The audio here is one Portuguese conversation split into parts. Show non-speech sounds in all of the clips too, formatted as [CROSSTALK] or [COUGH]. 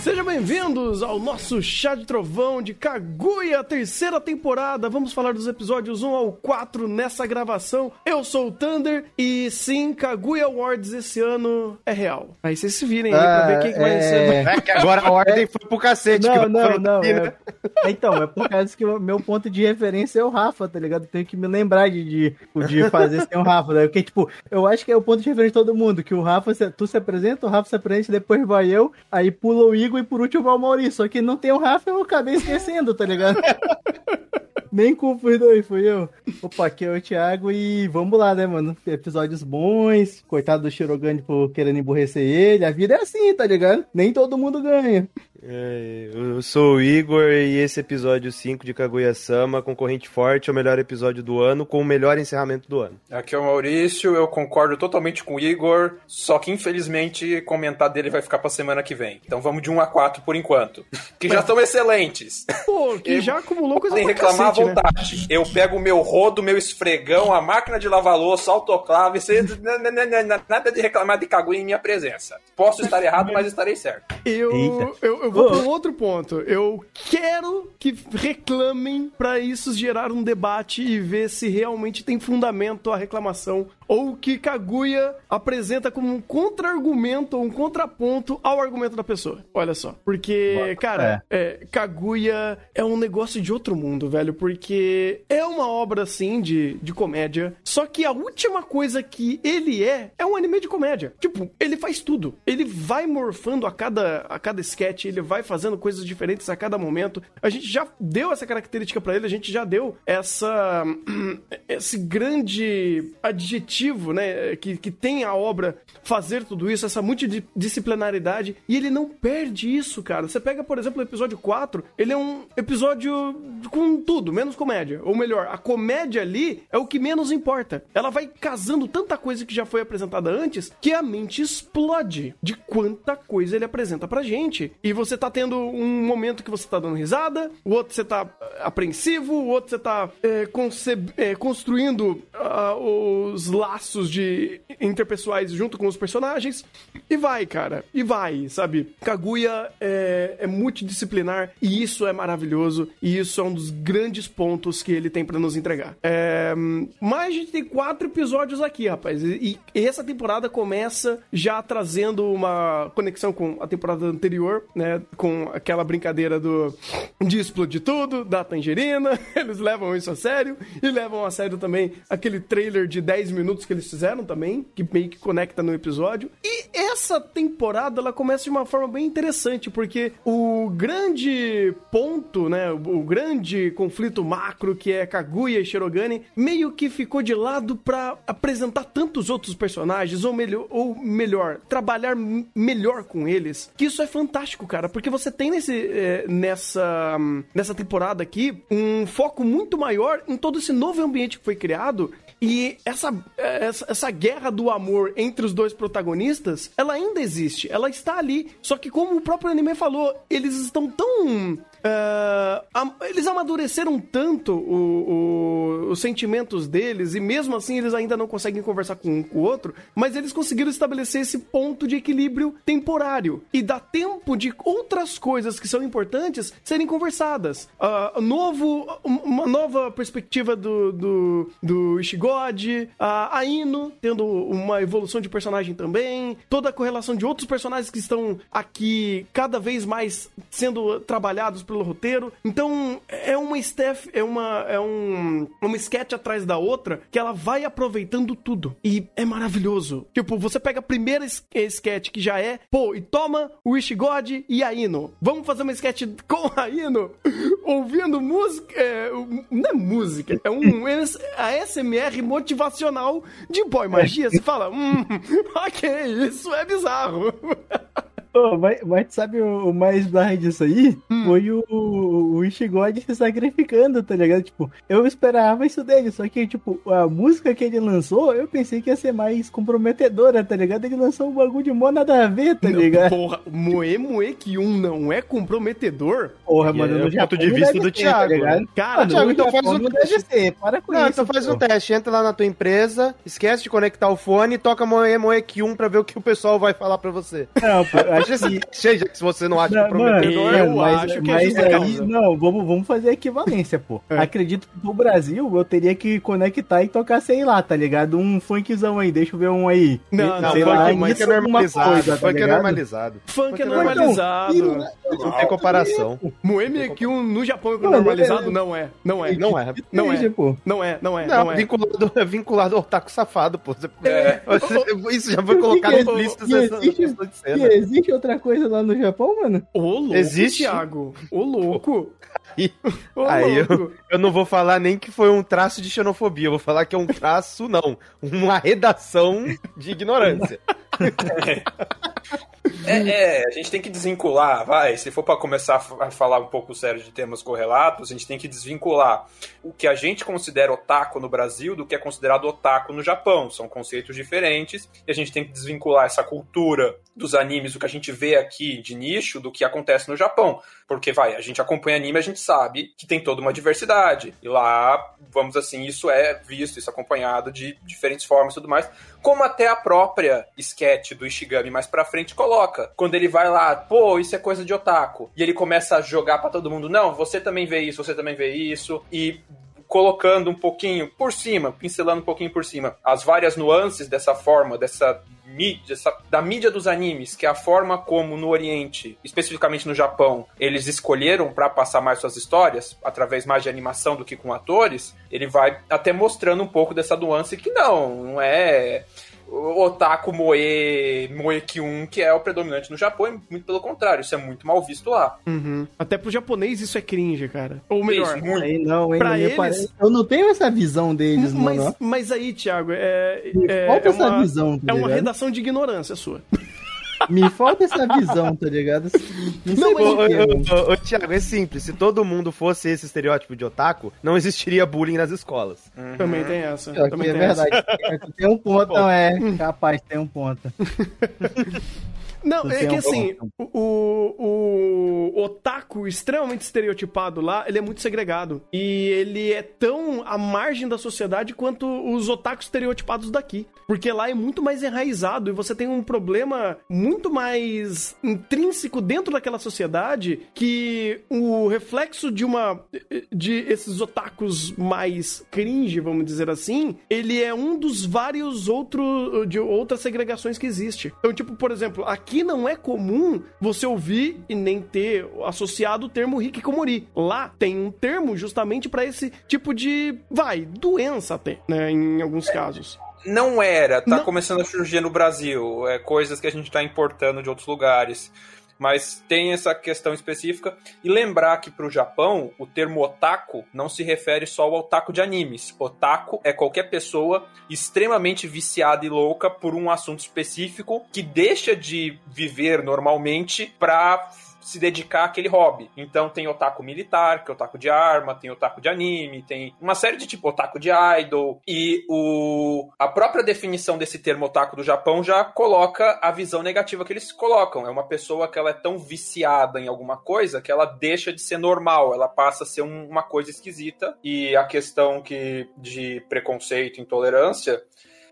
Sejam bem-vindos ao nosso Chá de Trovão de Kaguya, terceira temporada. Vamos falar dos episódios 1 ao 4 nessa gravação. Eu sou o Thunder e sim, Kaguya Awards esse ano é real. Aí vocês se virem aí ah, pra ver quem que vai ser. É, é que agora a ordem foi pro cacete. Não, não, não. É... Então, é por causa que o meu ponto de referência é o Rafa, tá ligado? Tenho que me lembrar de, de, de fazer sem o Rafa. Né? Porque, tipo, eu acho que é o ponto de referência de todo mundo, que o Rafa, tu se apresenta, o Rafa se apresenta, depois vai eu, aí pula o Igor e por último vai o Maurício. Só que não tem o Rafa, eu acabei esquecendo, tá ligado? [LAUGHS] Nem culpa os dois, fui eu. Opa, aqui é o Thiago e vamos lá, né, mano? Episódios bons. Coitado do Shirogane por querendo emborrecer ele. A vida é assim, tá ligado? Nem todo mundo ganha. É, eu sou o Igor e esse episódio 5 de Kaguya-sama, concorrente forte, é o melhor episódio do ano, com o melhor encerramento do ano. Aqui é o Maurício, eu concordo totalmente com o Igor, só que infelizmente comentar dele vai ficar pra semana que vem. Então vamos de 1 a 4 por enquanto. [LAUGHS] Que já estão excelentes. Pô, que já acumulou coisa Sem reclamar cacete, à né? vontade. Né? Eu pego o meu rodo, meu esfregão, a máquina de lavar louça, autoclave, nada de reclamar de Kaguya em minha presença. Posso estar errado, mas estarei certo. Eu, eu, eu vou oh. para um outro ponto. Eu quero que reclamem para isso gerar um debate e ver se realmente tem fundamento a reclamação ou que Kaguya apresenta como um contra-argumento ou um contraponto ao argumento da pessoa. Olha só. Porque, cara, é. É, Kaguya é um negócio de outro mundo, velho. Porque é uma obra, assim, de, de comédia. Só que a última coisa que ele é, é um anime de comédia. Tipo, ele faz tudo. Ele vai morfando a cada, a cada sketch, ele vai fazendo coisas diferentes a cada momento. A gente já deu essa característica para ele, a gente já deu essa. [CLEARS THROAT] esse grande adjetivo né, que, que tem a obra fazer tudo isso, essa multidisciplinaridade, e ele não perde isso, cara. Você pega, por exemplo, o episódio 4, ele é um episódio com tudo, menos comédia. Ou melhor, a comédia ali é o que menos importa. Ela vai casando tanta coisa que já foi apresentada antes que a mente explode de quanta coisa ele apresenta pra gente. E você tá tendo um momento que você tá dando risada, o outro você tá apreensivo, o outro você tá é, é, construindo uh, os laços de interpessoais junto com os personagens. E vai, cara. E vai, sabe? Kaguya é, é multidisciplinar e isso é maravilhoso. E isso é um dos grandes pontos que ele tem para nos entregar. É, mas a gente tem quatro episódios aqui, rapaz. E, e essa temporada começa já trazendo uma conexão com a temporada anterior, né? Com aquela brincadeira do de explodir tudo, da tangerina. [LAUGHS] Eles levam isso a sério e levam a sério também aquele trailer de 10 minutos que eles fizeram também, que meio que conecta no episódio. E essa temporada ela começa de uma forma bem interessante, porque o grande ponto, né, o grande conflito macro que é Kaguya e Shirogane, meio que ficou de lado para apresentar tantos outros personagens, ou melhor, ou melhor, trabalhar melhor com eles. Que isso é fantástico, cara, porque você tem nesse, é, nessa, nessa temporada aqui um foco muito maior em todo esse novo ambiente que foi criado e essa, essa, essa, guerra do amor entre os dois protagonistas, ela ainda existe, ela está ali. Só que, como o próprio anime falou, eles estão tão Uh, eles amadureceram tanto o, o, os sentimentos deles e mesmo assim eles ainda não conseguem conversar com um com o outro, mas eles conseguiram estabelecer esse ponto de equilíbrio temporário e dá tempo de outras coisas que são importantes serem conversadas. Uh, novo, uma nova perspectiva do, do, do a Ino tendo uma evolução de personagem também, toda a correlação de outros personagens que estão aqui cada vez mais sendo trabalhados pelo roteiro. Então, é uma Steph, é uma é um uma sketch atrás da outra que ela vai aproveitando tudo. E é maravilhoso. Tipo, você pega a primeira sketch que já é, pô, e toma o Wish God e a Ino. Vamos fazer uma sketch com a Ino [LAUGHS] ouvindo música, é, não é música, é um a SMR motivacional de boy magia. Você fala, hum, [LAUGHS] OK, isso é bizarro. [LAUGHS] Oh, mas, mas sabe o, o mais bizarro disso aí? Hum. Foi o, o Ishigod se sacrificando, tá ligado? Tipo, eu esperava isso dele, só que, tipo, a música que ele lançou, eu pensei que ia ser mais comprometedora, tá ligado? Ele lançou um bagulho de mó nada a ver, tá ligado? Porra, Moe Moe que um não é comprometedor? Porra, mano, no é ponto de vista do Thiago. Tá Cara, ah, Thiago, então faz um teste. Ser, para com não, isso. Então faz pô. um teste, entra lá na tua empresa, esquece de conectar o fone e toca Moe Moe que um pra ver o que o pessoal vai falar pra você. Não, pô, Fecha esse teste, já que você não acha Não, comprometedor. mano, eu mas, acho que é mas justa aí, causa. não, vamos, vamos fazer a equivalência, pô. É. Acredito que pro Brasil eu teria que conectar e tocar, sei lá, tá ligado? Um funkzão aí, deixa eu ver um aí. Não, Não, sei funk, lá, funk é normalizado. coisa, tá funk é normalizado. Funk é Então, normalizado. Não tem comparação. Moeme que um no Japão é normalizado? é- Não é. Não é. Não é. Não é. Não é, não é, Não, não é. vinculado, é vinculado ao taco safado, pô. É. isso já foi que colocado que explícito existe? nessa Existe? Outra coisa lá no Japão, mano? Ô, louco, Existe? Thiago. Ô, louco. Aí- [LAUGHS] Ô, Aí eu, louco. eu não vou falar nem que foi um traço de xenofobia, eu vou falar que é um traço, não. Uma redação de ignorância. [LAUGHS] É, é, a gente tem que desvincular, vai. Se for pra começar a falar um pouco sério de temas correlatos, a gente tem que desvincular o que a gente considera otaku no Brasil do que é considerado otaku no Japão. São conceitos diferentes e a gente tem que desvincular essa cultura dos animes, o que a gente vê aqui de nicho, do que acontece no Japão. Porque, vai, a gente acompanha anime, a gente sabe que tem toda uma diversidade. E lá, vamos assim, isso é visto, isso é acompanhado de diferentes formas e tudo mais como até a própria sketch do Ishigami mais pra frente coloca. Quando ele vai lá, pô, isso é coisa de otaku. E ele começa a jogar pra todo mundo, não, você também vê isso, você também vê isso. E colocando um pouquinho por cima, pincelando um pouquinho por cima, as várias nuances dessa forma, dessa mídia, essa- da mídia dos animes, que é a forma como no Oriente, especificamente no Japão, eles escolheram pra passar mais suas histórias, através mais de animação do que com atores, ele vai até mostrando um pouco dessa nuance que não, não é otaku moe, moe kyun, que é o predominante no Japão, e muito pelo contrário, isso é muito mal visto lá. Uhum. Até pro japonês isso é cringe, cara. Ou melhor. Isso, muito. Aí não, hein? Pra eles- parece- Eu não tenho essa visão deles, Mas, mano. mas aí, Thiago, é, é, é essa uma, visão, tá é uma redação de ignorância sua. Me falta essa visão, tá ligado? Não mas- Ô, ô, Thiago, é simples. Se todo mundo fosse esse estereótipo de otaku, não existiria bullying nas escolas. Também tem essa. Pior também é tem essa. verdade. Tem um ponto, não é. Capaz, tem um ponto. [LAUGHS] Não, é que assim, o, o otaku extremamente estereotipado lá, ele é muito segregado. E ele é tão à margem da sociedade quanto os otakus estereotipados daqui. Porque lá é muito mais enraizado e você tem um problema muito mais intrínseco dentro daquela sociedade que o reflexo de uma. de esses otakus mais cringe, vamos dizer assim, ele é um dos vários outros. de outras segregações que existe. Então, tipo, por exemplo, aqui não é comum você ouvir e nem ter associado o termo hikikomori. Lá tem um termo justamente pra esse tipo de. vai, doença até, né? Em alguns casos. Não era, tá Não. começando a surgir no Brasil, é coisas que a gente tá importando de outros lugares. Mas tem essa questão específica. E lembrar que pro Japão, o termo otaku não se refere só ao otaku de animes. Otaku é qualquer pessoa extremamente viciada e louca por um assunto específico que deixa de viver normalmente pra se dedicar àquele hobby. Então tem otaku militar, que é otaku de arma, tem otaku de anime, tem uma série de tipo otaku de idol. E o a própria definição desse termo otaku do Japão já coloca a visão negativa que eles colocam. É uma pessoa que ela é tão viciada em alguma coisa que ela deixa de ser normal, ela passa a ser um- uma coisa esquisita. E a questão que de preconceito, intolerância,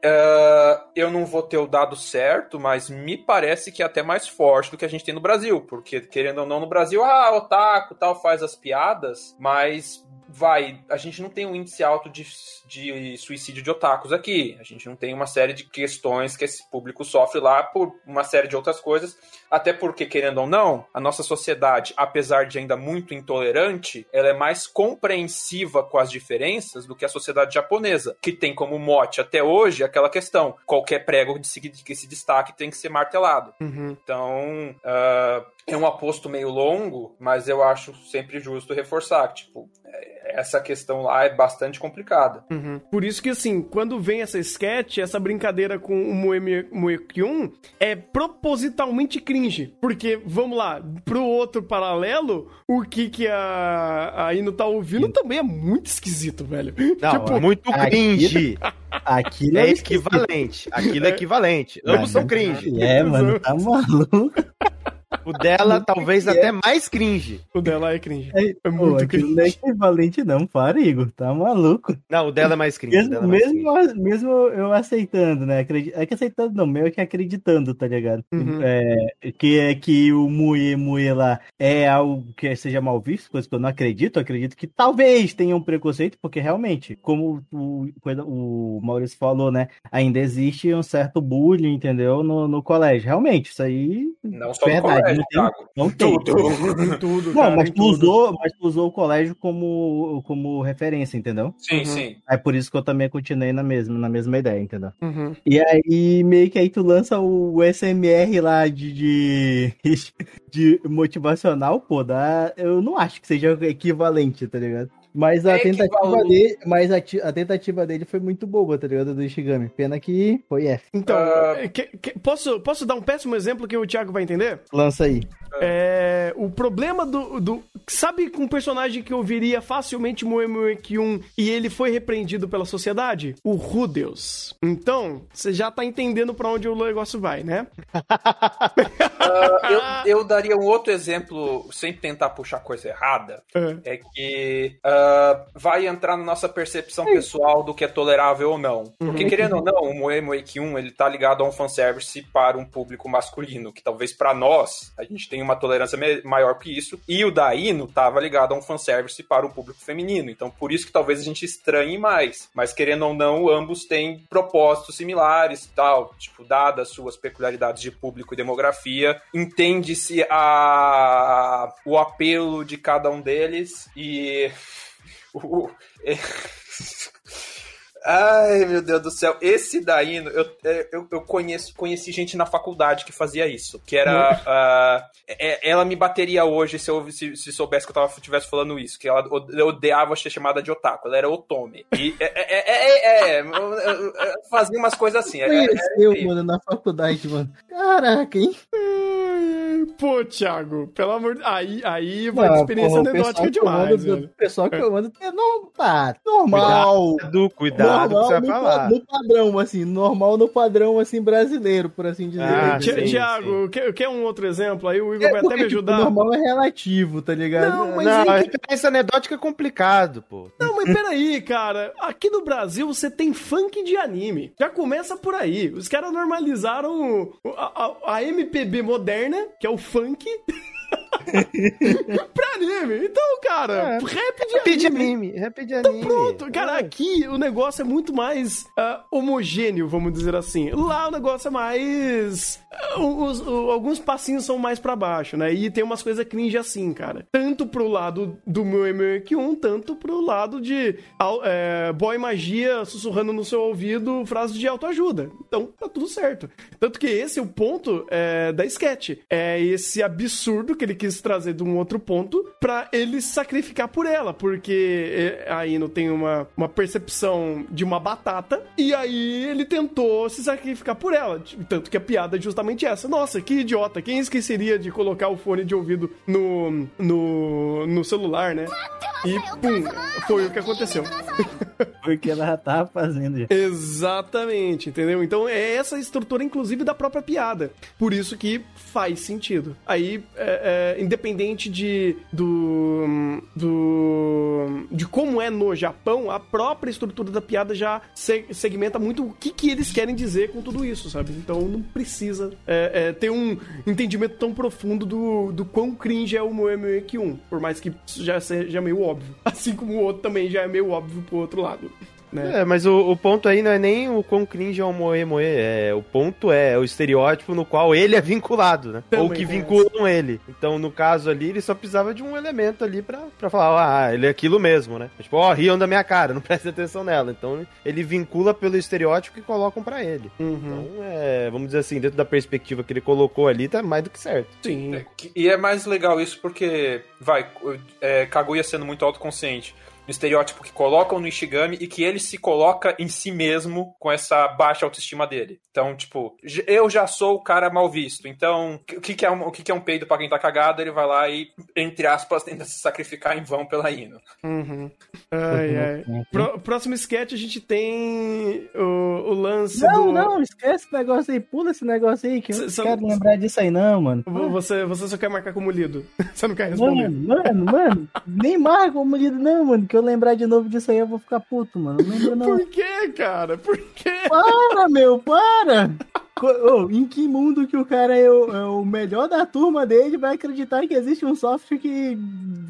Uh, eu não vou ter o dado certo, mas me parece que é até mais forte do que a gente tem no Brasil, porque querendo ou não no Brasil, ah, otaku tal faz as piadas, mas vai, a gente não tem um índice alto de, de suicídio de otakus aqui. A gente não tem uma série de questões que esse público sofre lá por uma série de outras coisas. Até porque, querendo ou não, a nossa sociedade, apesar de ainda muito intolerante, ela é mais compreensiva com as diferenças do que a sociedade japonesa, que tem como mote até hoje aquela questão: qualquer prego de que se destaque tem que ser martelado. Uhum. Então, ah, é um aposto meio longo, mas eu acho sempre justo reforçar que, tipo, essa questão lá é bastante complicada. Uhum. Por isso que, assim, quando vem essa sketch, essa brincadeira com o Moe Moekyun é propositalmente cringe. Porque, vamos lá, pro outro paralelo, o que que a, a Ino tá ouvindo também é muito esquisito, velho. [LAUGHS] Não, tipo, é muito cringe. [LAUGHS] Aquilo É esquisito. equivalente. Aquilo é equivalente. Ambos são cringe. É, mano, tá maluco. [LAUGHS] O dela talvez até mais cringe. O dela é cringe. É, É pô, muito aquilo cringe. não é equivalente não, para, Igor. Tá maluco. Não, o dela é mais cringe. Mesmo, dela é mais mesmo, cringe. mesmo eu aceitando, né? Acredi- É que aceitando não, meio que acreditando, tá ligado? Uhum. É, que é que o Muê Muê lá é algo que seja mal visto, coisa que eu não acredito. Eu acredito que talvez tenha um preconceito, porque realmente, como o, o Maurício falou, né? Ainda existe um certo bullying, entendeu? No, no colégio. Realmente, isso aí. Não só no Verdade, colégio, não tem- Thiago. Não tem. Tudo. [LAUGHS] Em tudo, Não, cara, mas tu, tudo. usou, mas tu usou o colégio como, como referência, entendeu? Sim, Uhum. sim. É por isso que eu também continuei na mesma, na mesma ideia, entendeu? Uhum. E aí, meio que aí tu lança o SMR lá de, de, [LAUGHS] de motivacional, pô, dá, eu não acho que seja equivalente, tá ligado? Mas a É tentativa dele, mas a, a tentativa dele foi muito boa, tá ligado? Do Ishigami. Pena que foi F. Então, Ah. que- que- posso, posso dar um péssimo exemplo que o Thiago vai entender? Lança aí. É, o problema do, do. Sabe com um personagem que eu viria facilmente Moe Moe Kyun e ele foi repreendido pela sociedade? O Rudeus. Então, você já tá entendendo pra onde o negócio vai, né? Ah, eu, [LAUGHS] eu daria um outro exemplo, sem tentar puxar coisa errada, É. é que ah, vai entrar na nossa percepção pessoal do que é tolerável ou não. Porque, querendo ou não, o Moe Moe Kyun, ele tá ligado a um fanservice para um público masculino, que talvez pra nós, a gente tenha uma tolerância maior que isso, e o da Ino tava ligado a um fanservice para um público feminino, então por isso que talvez a gente estranhe mais. Mas, querendo ou não, ambos têm propósitos similares tal, tipo, dadas suas peculiaridades de público e demografia, entende-se a o apelo de cada um deles e o- é- Ai, meu Deus do céu. Esse daí, eu, eu, eu conheço, conheci gente na faculdade que fazia isso. Que era. ah, é- ela me bateria hoje se, eu, se, se soubesse que eu estivesse falando isso. Que ela ode- odiava ser chamada de otaku.Ela era otome. E é, é, é, é, é, é, fazia umas coisas assim. É, é, Conheceu, incrível. mano, na faculdade, mano. Caraca, hein? Pô, Thiago, pelo amor de Aí, aí vai de Não, experiência porra, anedótica pessoal que eu demais. O pessoal que eu mando é não, tá, normal. Cuidado, cuidado o que você vai no, falar. no padrão, assim, normal no padrão, assim, brasileiro, por assim dizer. Ah, Tiago, quer, quer um outro exemplo? Aí o Igor É vai até porque, me tipo, ajudar. normal é relativo, tá ligado? Não, mas Não, aí a que- referência anedótica é complicado, pô. Não, mas peraí, cara. Aqui no Brasil você tem funk de anime. Já começa por aí. Os caras normalizaram a, a- a MPB moderna, que é o funk, [LAUGHS] pra anime. Então, cara, É. rap de Rap de anime. anime, rap de anime. Pronto, cara, É. aqui o negócio é muito mais ah, homogêneo, vamos dizer assim. Lá o negócio é mais. ah, os- o- alguns passinhos são mais pra baixo, né? E tem umas coisas cringe assim, cara. Tanto pro lado do meu MQ1, tanto pro lado de é, boy magia sussurrando no seu ouvido frases de autoajuda. Então tá tudo certo. Tanto que esse é o ponto é, da sketch. É esse absurdo que ele quis trazer de um outro ponto pra ele se sacrificar por ela, porque é, a Ino tem uma, uma percepção de uma batata e aí ele tentou se sacrificar por ela. Tanto que a piada é justamente essa. Nossa, que idiota. Quem esqueceria de colocar o fone de ouvido no, no, no celular, né? E pum, foi o que aconteceu. [LAUGHS] Porque ela já tava fazendo. Exatamente, entendeu? Então é essa estrutura, inclusive, da própria piada. Por isso que faz sentido. Aí, é, é, independente de do, do de como é no Japão, a própria estrutura da piada já se- segmenta muito o que, que eles querem dizer com tudo isso, sabe? Então não precisa é, é, ter um entendimento tão profundo do, do quão cringe é o Moe Kyun, por mais que já seja meio óbvio. [LAUGHS] Assim como o outro também já é meio óbvio pro outro lado. Né? É, mas o, o ponto aí não é nem o quão cringe é o Moe Moe, é, o ponto é o estereótipo no qual ele é vinculado, né? Também Ou que vinculam ele. Então, no caso ali, ele só precisava de um elemento ali pra, pra falar, ah, ele é aquilo mesmo, né? Tipo, ó, riam da minha cara, não [LAUGHS] presta atenção nela. Então, ele vincula pelo estereótipo que colocam pra ele. Uhum. Então, é, vamos dizer assim, dentro da perspectiva que ele colocou ali, tá mais do que certo. Sim. É, E é mais legal isso porque, vai, é, Kaguya sendo muito autoconsciente. No estereótipo que colocam no Ishigami e que ele se coloca em si mesmo com essa baixa autoestima dele. Então, tipo, eu já sou o cara mal visto. Então, o que, que é um, o que, que é um peido pra quem tá cagado? Ele vai lá e, entre aspas, [LAUGHS] tenta se sacrificar em vão pela Ino. Uhum. Ai, ai. Pró- próximo sketch a gente tem o, o lance Não, do. não, esquece esse negócio aí, pula esse negócio aí, que eu não quero lembrar disso aí não, mano. Vo- Você, você só quer marcar como lido. [LAUGHS] Você não quer responder. Mano, mano, mano, nem marca como lido não, mano, que eu lembrar de novo disso aí eu vou ficar puto, mano. Não lembro não. Por que, cara? Por quê? Para, meu, para! Ô, em que mundo que o cara é o, é o melhor da turma dele vai acreditar que existe um software que.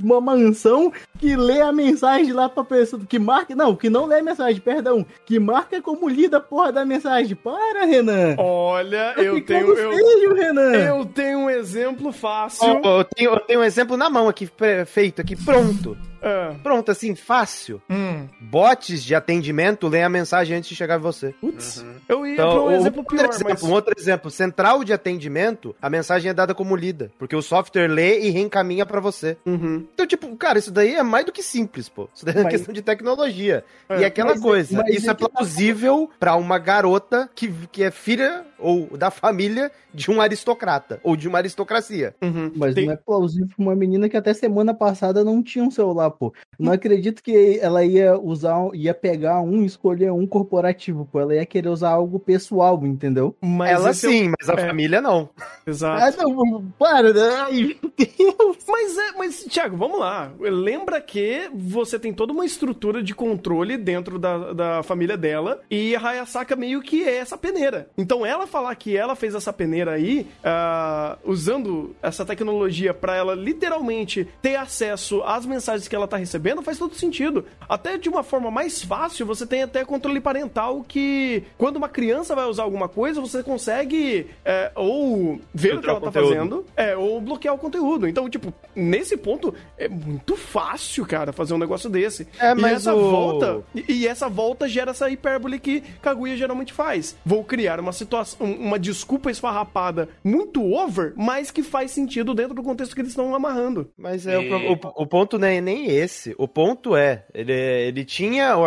uma mansão que lê a mensagem lá pra pessoa. que marca. Não, que não lê a mensagem, perdão. Que marca como lida a porra da mensagem. Para, Renan! Olha, Tá eu tenho. Eu, feio, Renan! eu tenho um exemplo fácil. Ó, eu, tenho, eu tenho um exemplo na mão aqui, feito aqui, pronto. Ah, Pronto, assim, fácil. hum, Bots de atendimento leem a mensagem antes de chegar em você. putz, eu ia Então, pra um exemplo outro, pior, exemplo, mas. um outro exemplo, central de atendimento, a mensagem é dada como lida, porque o software lê e reencaminha pra você. Uhum. Então, tipo, cara, isso daí é mais do que simples, pô. Isso daí é Mas- questão de tecnologia. É, e aquela mas- coisa, mas isso é é que tá- plausível pra uma garota que, que é filha ou da família de um aristocrata ou de uma aristocracia. Uhum. Mas Tem- não é plausível pra uma menina que até semana passada não tinha um celular, pô. Não acredito que ela ia usar, ia pegar um e escolher um corporativo, pô. Ela ia querer usar algo pessoal, entendeu? Mas Ela é sim, mas a é. família não. Exato. Ah, não, para, né? Ai, Deus. Mas é, mas, Thiago, vamos lá. Lembra que você tem toda uma estrutura de controle dentro da, da família dela e a Hayasaka meio que é essa peneira. Então ela falar que ela fez essa peneira aí, ah, usando essa tecnologia pra ela literalmente ter acesso às mensagens que ela tá recebendo, faz todo sentido. Até de uma forma mais fácil, você tem até controle parental que quando uma criança vai usar alguma coisa, você consegue é, ou ver o que Filtrar ela o tá conteúdo. fazendo, é, ou bloquear o conteúdo. Então, tipo, nesse ponto, é muito fácil, cara, fazer um negócio desse. É, e mas essa o- volta. E, e essa volta gera essa hipérbole que Kaguya geralmente faz. Vou criar uma situação, uma desculpa esfarrapada muito over, mas que faz sentido dentro do contexto que eles estão amarrando. Mas é, E- o, o- o ponto não é nem esse. O ponto é, ele, ele tinha. O,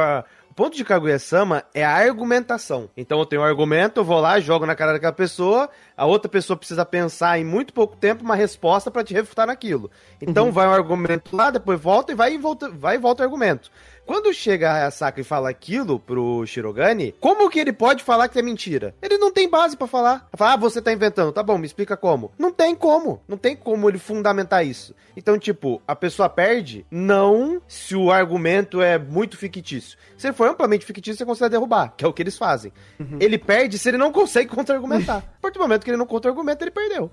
o ponto de Kaguya-sama é a argumentação. Então eu tenho um argumento, eu vou lá, jogo na cara daquela pessoa, a outra pessoa precisa pensar em muito pouco tempo uma resposta pra te refutar naquilo. Então vai um argumento lá, depois volta e vai e volta, vai e volta o argumento. Quando chega a Hayasaka e fala aquilo pro Shirogane, como que ele pode falar que é mentira? Ele não tem base pra falar. Fala, ah, você tá inventando. Tá bom, me explica como. Não tem como. Não tem como ele fundamentar isso. Então, tipo, a pessoa perde não se o argumento é muito fictício. Se ele for amplamente fictício, você consegue derrubar, que é o que eles fazem. Ele perde se ele não consegue [LAUGHS] contra-argumentar. A partir do momento que ele não contra-argumenta, ele perdeu.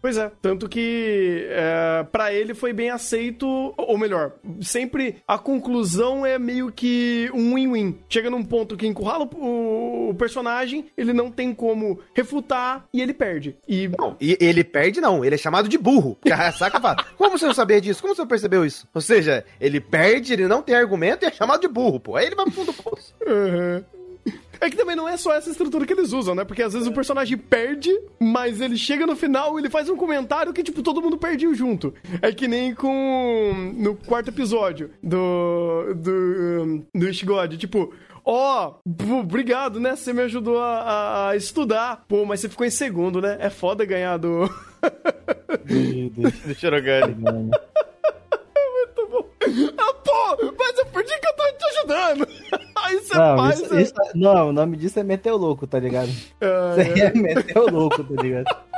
Pois é. Tanto que é, para ele foi bem aceito, ou melhor, sempre a conclusão é meio que um win-win. Chega num ponto que encurrala o, o personagem, ele não tem como refutar e ele perde. E Não, e ele perde não, ele é chamado de burro. Porque a Hayasaka fala, como você não sabia disso? Como você percebeu isso? Ou seja, ele perde, ele não tem argumento e é chamado de burro, pô. Aí ele vai pro fundo do poço. Uhum. É que também não é só essa estrutura que eles usam, né? Porque às vezes o personagem perde, mas ele chega no final e ele faz um comentário que, tipo, todo mundo perdeu junto. É que nem com. no quarto episódio do. do. do Ishigod. Tipo. Ó, pô, obrigado, né? Você me ajudou a, a- a estudar. Pô, mas você ficou em segundo, né? É foda ganhar do. Do Shirogane. mano. [LAUGHS] Muito bom. Pô, mas eu perdi que eu tava te ajudando. [LAUGHS] Aí você Não, faz. isso, né? isso- não, o nome disso é meter o louco, tá ligado? Ah, aí é meter o louco, tá ligado? [LAUGHS]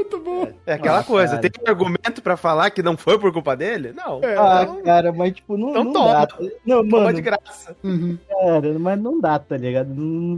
muito bom. É aquela Ah, coisa, cara. tem um argumento pra falar que não foi por culpa dele? Não. É, Ah, não, cara, mas tipo, não, Então não toma. dá. Não, toma mano, de graça. cara, mas não dá, tá ligado?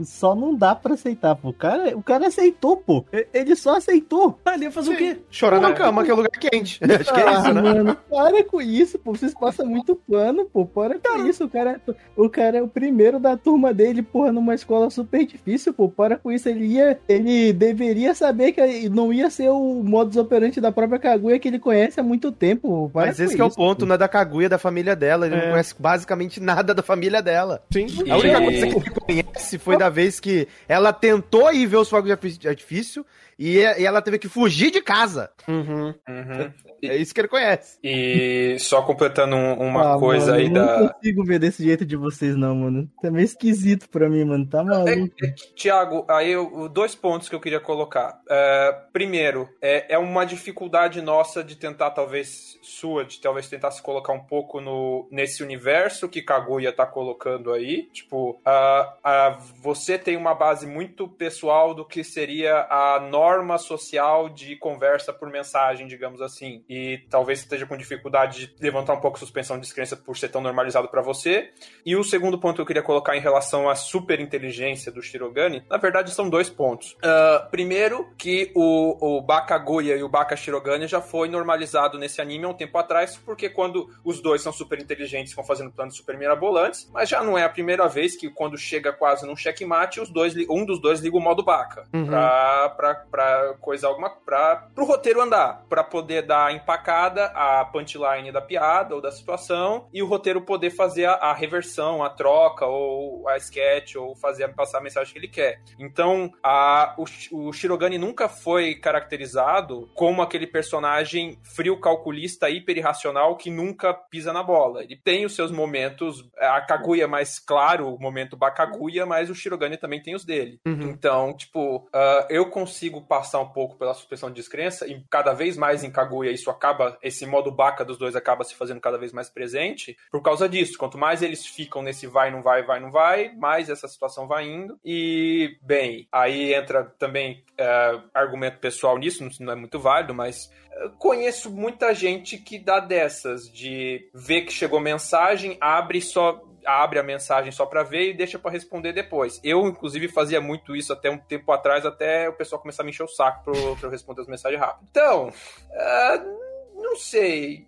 Só não dá pra aceitar, pô. O cara, o cara aceitou, pô. Ele só aceitou. Tá ali a fazer o quê? Chorar na cama, que é lugar quente. [LAUGHS] Acho que é isso, Ah, né? mano, para com isso, pô. Vocês passam muito pano, pô. Para com isso. O cara, o cara é o primeiro da turma dele, porra, numa escola super difícil, pô. Para com isso. Ele ia. Ele deveria saber que não ia ser o modus operandi da própria Kaguya que ele conhece há muito tempo. Para Mas esse que é o ponto, não é da Kaguya, é da família dela. Ele É. não conhece basicamente nada da família dela. Sim. A única E- coisa que ele conhece foi da vez que ela tentou ir ver os fogos de artifício e, ela teve que fugir de casa. Uhum. Uhum. É isso que ele conhece. E só completando um- uma Ah, coisa mano, aí eu da. Não consigo ver desse jeito de vocês, não, mano. Tá meio esquisito pra mim, mano. Tá maluco. É, é Tiago, aí eu- dois pontos que eu queria colocar. É, primeiro, é, é uma dificuldade nossa de tentar, talvez, sua, de talvez tentar se colocar um pouco no, nesse universo que Kaguya tá colocando aí. Tipo, ah, ah, você tem uma base muito pessoal do que seria a norma social de conversa por mensagem, digamos assim. E talvez esteja com dificuldade de levantar um pouco a suspensão de descrença por ser tão normalizado pra você. E o segundo ponto que eu queria colocar em relação à super inteligência do Shirogane, na verdade são dois pontos. Ah, primeiro, que o, o Bakaguya e o Baka Shirogane já foi normalizado nesse anime há um tempo atrás, porque quando os dois são super inteligentes, vão fazendo planos super mirabolantes, mas já não é a primeira vez que quando chega quase num checkmate, os dois, um dos dois liga o modo Baka. Uhum. Pra, pra, pra coisa alguma. Pra, pro roteiro andar. Pra poder dar empacada, a punchline da piada ou da situação, e o roteiro poder fazer a, a reversão, a troca, ou a sketch, ou fazer passar a mensagem que ele quer. Então, a, o, o Shirogane nunca foi caracterizado como aquele personagem frio, calculista, hiper irracional que nunca pisa na bola. Ele tem os seus momentos, a Kaguya é mais claro, o momento Bakaguya, mas o Shirogane também tem os dele. Uhum. Então, tipo, ah, eu consigo passar um pouco pela suspensão de descrença e cada vez mais em Kaguya isso acaba, esse modo Baka dos dois acaba se fazendo cada vez mais presente por causa disso. Quanto mais eles ficam nesse vai, não vai, vai, não vai, mais essa situação vai indo. E, bem, aí entra também eh, argumento pessoal nisso, não é muito válido, mas eh, conheço muita gente que dá dessas, de ver que chegou mensagem, abre só abre a mensagem só pra ver e deixa pra responder depois. Eu, inclusive, fazia muito isso até um tempo atrás, até o pessoal começar a me encher o saco pra, eu- pra eu responder as mensagens rápido. Então, ah, não sei.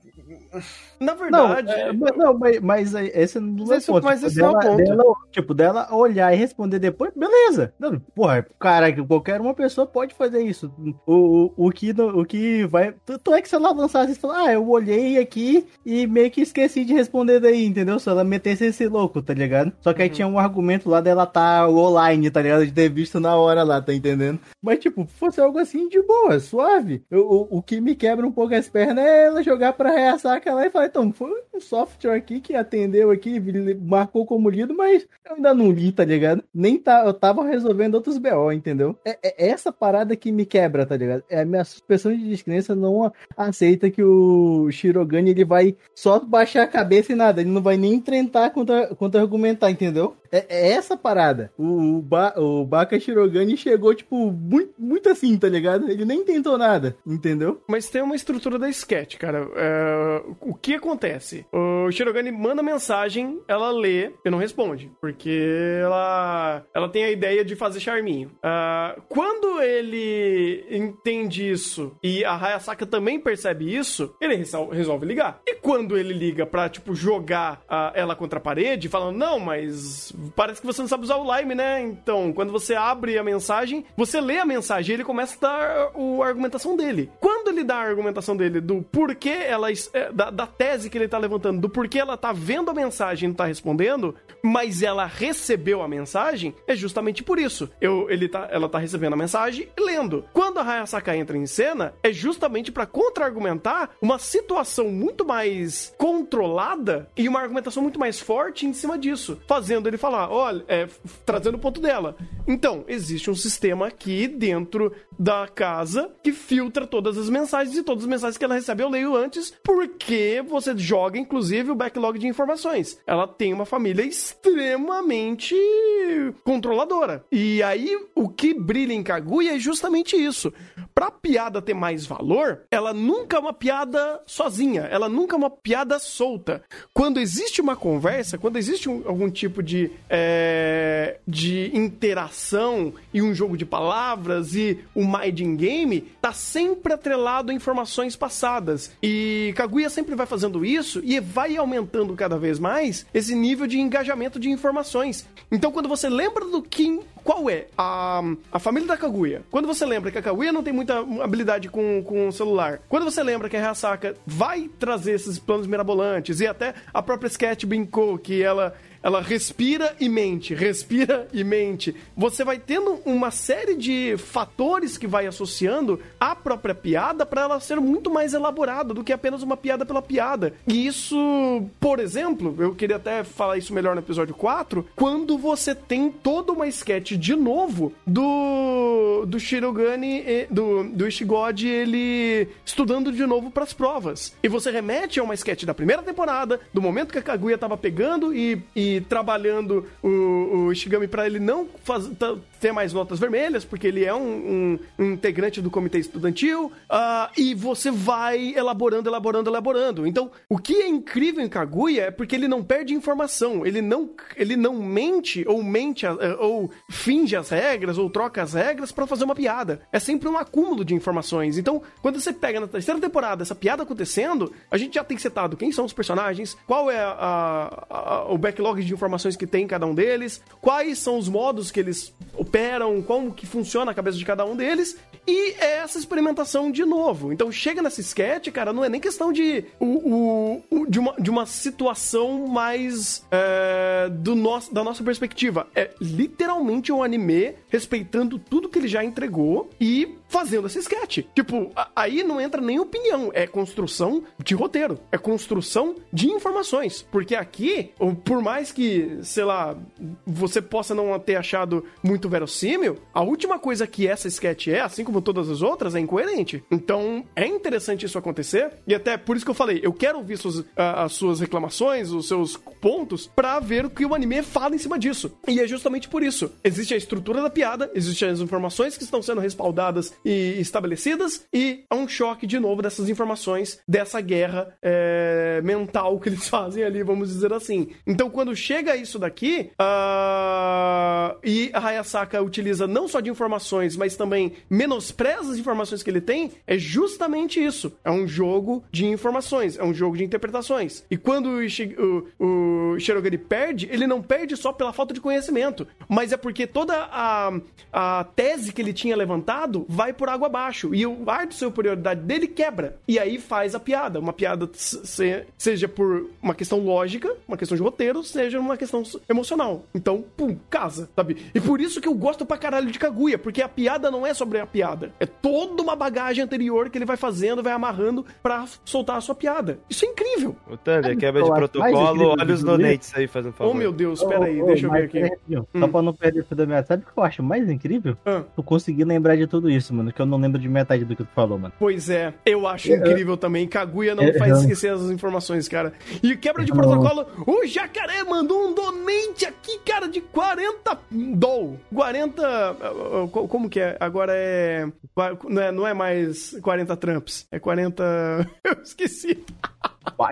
Na Não, verdade. é, mas- não, mas, mas aí, esse não é esse- o ponto. mas Tipo, esse não é o dela- ponto. dela- tipo, dela olhar e responder depois, beleza. Não, porra, cara, qualquer uma pessoa pode fazer isso. O, o, o que, o que vai. Tu, é que se ela avançasse e falar, ah, eu olhei aqui e meio que esqueci de responder daí, entendeu? Se ela metesse esse louco, tá ligado? Só que aí tinha um argumento lá dela tá online, tá ligado? De ter visto na hora lá, tá entendendo? Mas, tipo, fosse algo assim de boa, suave. Eu- o, o que me quebra um pouco as pernas é ela jogar pra reaçar lá e falar, então, foi um software aqui que atendeu aqui, marcou como lido, mas eu ainda não li, tá ligado? Nem tá, eu tava resolvendo outros BO, entendeu? É, é essa parada que me quebra, tá ligado? É a minha suspensão de descrença não aceita que o Shirogane ele vai só baixar a cabeça e nada, ele não vai nem enfrentar contra, contra argumentar, entendeu? É, é essa parada. O, o, ba, o Baka Shirogane chegou, tipo, muito, muito assim, tá ligado? Ele nem tentou nada, entendeu? Mas tem uma estrutura da sketch, cara. É, o que acontece? O Shirogane manda mensagem, ela lê e não responde. Porque ela, ela tem a ideia de fazer charminho. Ah, quando ele entende isso e a Hayasaka também percebe isso, ele resol- resolve ligar. E quando ele liga pra, tipo, jogar ah, ela contra a parede, falando, não, mas parece que você não sabe usar o Lime, né? Então, quando você abre a mensagem, você lê a mensagem e ele começa a dar o, a argumentação dele. Quando ele dá a argumentação dele do porquê ela. é, Da, da tese que ele tá levantando, do porquê ela tá vendo a mensagem e não tá respondendo, mas ela recebeu a mensagem, é justamente por isso. Eu, ele tá, ela tá recebendo a mensagem e lendo. Quando a Hayasaka entra em cena, é justamente pra contra-argumentar uma situação muito mais controlada e uma argumentação muito mais forte em cima disso, fazendo ele falar, olha, é, trazendo o ponto dela. Então, existe um sistema aqui dentro da casa que filtra todas as mensagens e todas as mensagens que ela recebe eu leio antes, porque você joga inclusive o backlog de informações. Ela tem uma família extremamente controladora. E aí o que brilha em Kaguya é justamente isso. Pra piada ter mais valor, ela nunca é uma piada sozinha, ela nunca é uma piada solta. Quando existe uma conversa, quando existe um- algum tipo de, é, de interação e um jogo de palavras e o Minding Game, tá sempre atrelado informações passadas. E Kaguya sempre vai fazendo isso e vai aumentando cada vez mais esse nível de engajamento de informações. Então, quando você lembra do que qual é a, a família da Kaguya? Quando você lembra que a Kaguya não tem muita habilidade com, com o celular, quando você lembra que a Hasaka vai trazer esses planos mirabolantes e até a própria Sketch brincou que ela ela respira e mente, respira e mente. Você vai tendo uma série de fatores que vai associando a própria piada para ela ser muito mais elaborada do que apenas uma piada pela piada. E isso, por exemplo, eu queria até falar isso melhor no episódio 4, quando você tem toda uma sketch de novo do do Shirogane, do, do Ishigod, ele estudando de novo pras provas. E você remete a uma sketch da primeira temporada, do momento que a Kaguya tava pegando e, e trabalhando o, o Ishigami pra ele não faz, ter mais notas vermelhas, porque ele é um, um- um integrante do comitê estudantil, ah, e você vai elaborando, elaborando, elaborando. Então, o que é incrível em Kaguya é porque ele não perde informação, ele não, ele não mente ou mente a- ou finge as regras ou troca as regras pra fazer uma piada. É sempre um acúmulo de informações. Então, quando você pega na terceira temporada essa piada acontecendo, a gente já tem setado quem são os personagens, qual é a- a- o backlog de informações que tem em cada um deles, quais são os modos que eles operam, como que funciona a cabeça de cada um deles, e é essa experimentação de novo. Então chega nessa sketch, cara, não é nem questão de, o, o- o- de, uma, de uma situação mais é, do nosso, da nossa perspectiva. É literalmente um anime respeitando tudo que ele já entregou e fazendo essa sketch. Tipo, aí não entra nem opinião, é construção de roteiro, é construção de informações. Porque aqui, por mais que, sei lá, você possa não ter achado muito verossímil, a última coisa que essa sketch é, assim como todas as outras, é incoerente. Então, é interessante isso acontecer, e até por isso que eu falei, eu quero ouvir suas, as suas reclamações, os seus pontos, pra ver o que o anime fala em cima disso. E é justamente por isso. Existe a estrutura da piada, existem as informações que estão sendo respaldadas e estabelecidas, e é um choque de novo dessas informações, dessa guerra é, mental que eles [LAUGHS] fazem ali, vamos dizer assim. Então, quando chega isso daqui, ah, e a Hayasaka utiliza não só de informações, mas também menospreza as informações que ele tem, é justamente isso. É um jogo de informações, é um jogo de interpretações. E quando o, Ishi- o, o Shirogane perde, ele não perde só pela falta de conhecimento, mas é porque toda a, a tese que ele tinha levantado vai por água abaixo. E o ar de superioridade dele quebra. E aí faz a piada. Uma piada se- seja por uma questão lógica, uma questão de roteiro, seja uma questão emocional. Então, pum, casa, sabe? E por isso que eu gosto pra caralho de Kaguya, porque a piada não é sobre a piada. É toda uma bagagem anterior que ele vai fazendo, vai amarrando pra soltar a sua piada. Isso é incrível. O Thunder, quebra de protocolo, olha os donates aí, fazendo favor. Oh, meu Deus, espera aí, Ô, ô, deixa eu ver aqui. peraí, rapidinho. Só pra não perder o da minha. Sabe o que eu acho mais incrível? Ah. Tu conseguir lembrar de tudo isso, mano. Que eu não lembro de metade do que tu falou, mano. Pois é, eu acho É, incrível também. Kaguya não é, faz é. esquecer as informações, cara. E quebra de protocolo, o Jacaré mandou um donate aqui, cara, de 40 doll. 40. uh, uh, co- Como que é? Agora é. Não é, não é mais 40 Trumps. É 40. [LAUGHS] Eu esqueci.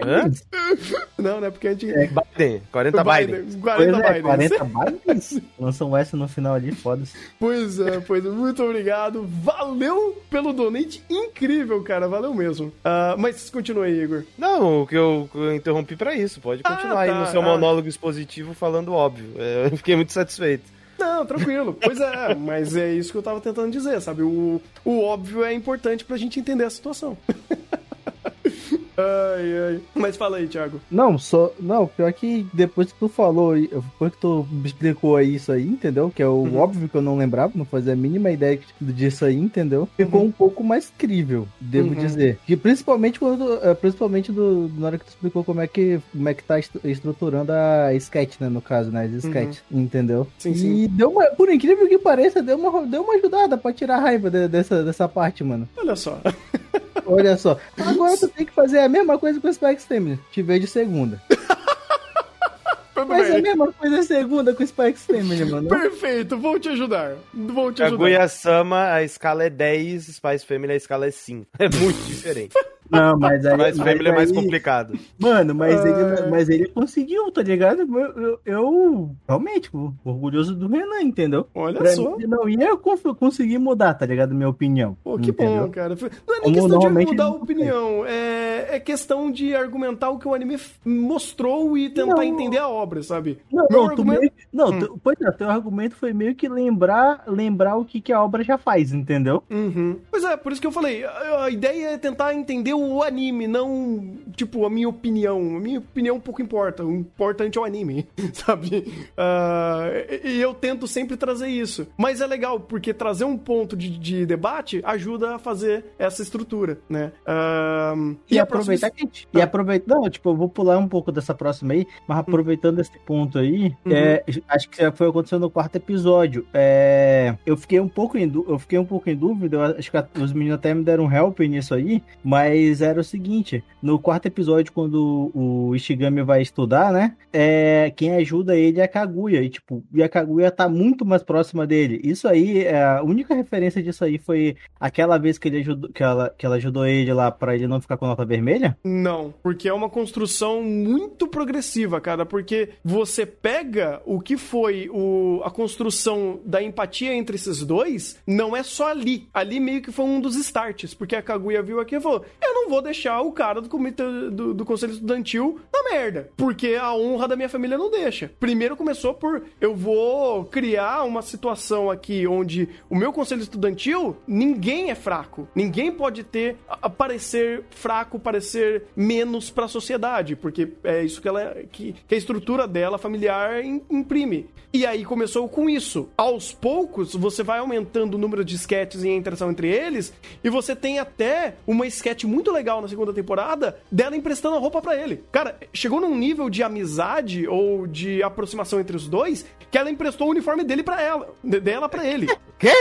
Hã? [LAUGHS] Não, né? Porque a gente. Biden, 40 Biden. 40 Pois é, Biden. 40 Bidens. Lança um S no final ali, foda-se. Pois é, pois é, muito obrigado. Valeu pelo donate incrível, cara. Valeu mesmo. Ah, mas continua aí, Igor. Não, o que eu, eu interrompi pra isso. Pode continuar Ah, aí tá, no seu ah. monólogo expositivo falando óbvio. É, Eu fiquei muito satisfeito. Não, tranquilo. Pois é, mas é isso que eu tava tentando dizer, sabe? O, o óbvio é importante pra gente entender a situação. [LAUGHS] ai, ai. Mas fala aí, Thiago. Não, só. Não, pior que depois que tu falou, depois que tu me explicou aí isso aí, entendeu? Que é o Uhum. óbvio que eu não lembrava, não fazia a mínima ideia disso aí, entendeu? Ficou um pouco mais crível, devo Uhum. dizer. Que principalmente quando. eh, Principalmente do, na hora que tu explicou como é que, como é que tá estru- estruturando a sketch, né? No caso, né? As sketch, entendeu? Uhum. Sim, e sim. deu uma. Por incrível que pareça, deu uma, deu uma ajudada pra tirar a raiva de- dessa, dessa parte, mano. Olha só. [LAUGHS] Olha só. Agora tu tem que fazer a mesma coisa com o Spike Family. Te de segunda. [LAUGHS] Tudo Mas é a mesma coisa segunda com o Spike Family, mano. Perfeito, vou te ajudar. Vou te ajudar. Kaguya-sama, a escala é 10, Spice Family, a escala é 5. [LAUGHS] É muito diferente. Não, mas aí. Family é mais aí- complicado. Mano, mas, Ai. ele, mas ele conseguiu, tá ligado? Eu, eu, eu realmente, orgulhoso do Renan, entendeu? Olha Pra só. mim, não ia conf- conseguir mudar, tá ligado? Minha opinião. Pô, que entendeu? bom, cara. Não é nem Como questão de mudar a opinião, é, é questão de argumentar o que o anime mostrou e tentar Não. entender a obra, sabe? Não, Meu não, tu argumento- meio não Hum. tu- pois é, teu argumento foi meio que lembrar, lembrar o que, que a obra já faz, entendeu? Uhum. Mas Pois é, por isso que eu falei, a, a ideia é tentar entender o anime, não, tipo, a minha opinião. A minha opinião pouco importa, o importante é o anime, [LAUGHS] sabe? Ah, e e eu tento sempre trazer isso. Mas é legal, porque trazer um ponto de, de debate ajuda a fazer essa estrutura, né? Ah, E, a aproveitar próxima- que. E aproveitar. Não, tipo, eu vou pular um pouco dessa próxima aí, mas aproveitando esse ponto aí, Uhum. é, acho que foi acontecendo no quarto episódio. É, eu fiquei um pouco em eu fiquei um pouco em dúvida, acho que os meninos até me deram help nisso aí, mas era o seguinte: no quarto episódio, quando o Ishigami vai estudar, né? É, quem ajuda ele é a Kaguya. E, tipo, e a Kaguya tá muito mais próxima dele. Isso aí, é, a única referência disso aí foi aquela vez que, ele ajudou, que, ela, que ela ajudou ele lá pra ele não ficar com nota vermelha? Não, porque é uma construção muito progressiva, cara, porque você pega o que foi o, a construção da empatia entre esses dois, não é só ali. Ali meio que foi um dos starts, porque a Kaguya viu aqui e falou: Eu não vou deixar o cara do comitê do, do conselho estudantil na merda, porque a honra da minha família não deixa. Primeiro começou por eu vou criar uma situação aqui onde o meu conselho estudantil, ninguém é fraco. Ninguém pode ter a- parecer fraco, parecer menos pra sociedade, porque é isso que ela que, que a estrutura dela familiar im- imprime. E aí começou com isso. Aos poucos, você vai aumentando o número de sketches e a interação entre eles, e você tem até uma sketch muito legal na segunda temporada dela emprestando a roupa pra ele. Cara, chegou num nível de amizade ou de aproximação entre os dois que ela emprestou o uniforme dele pra ela, de- dela pra ele. [LAUGHS] Quê?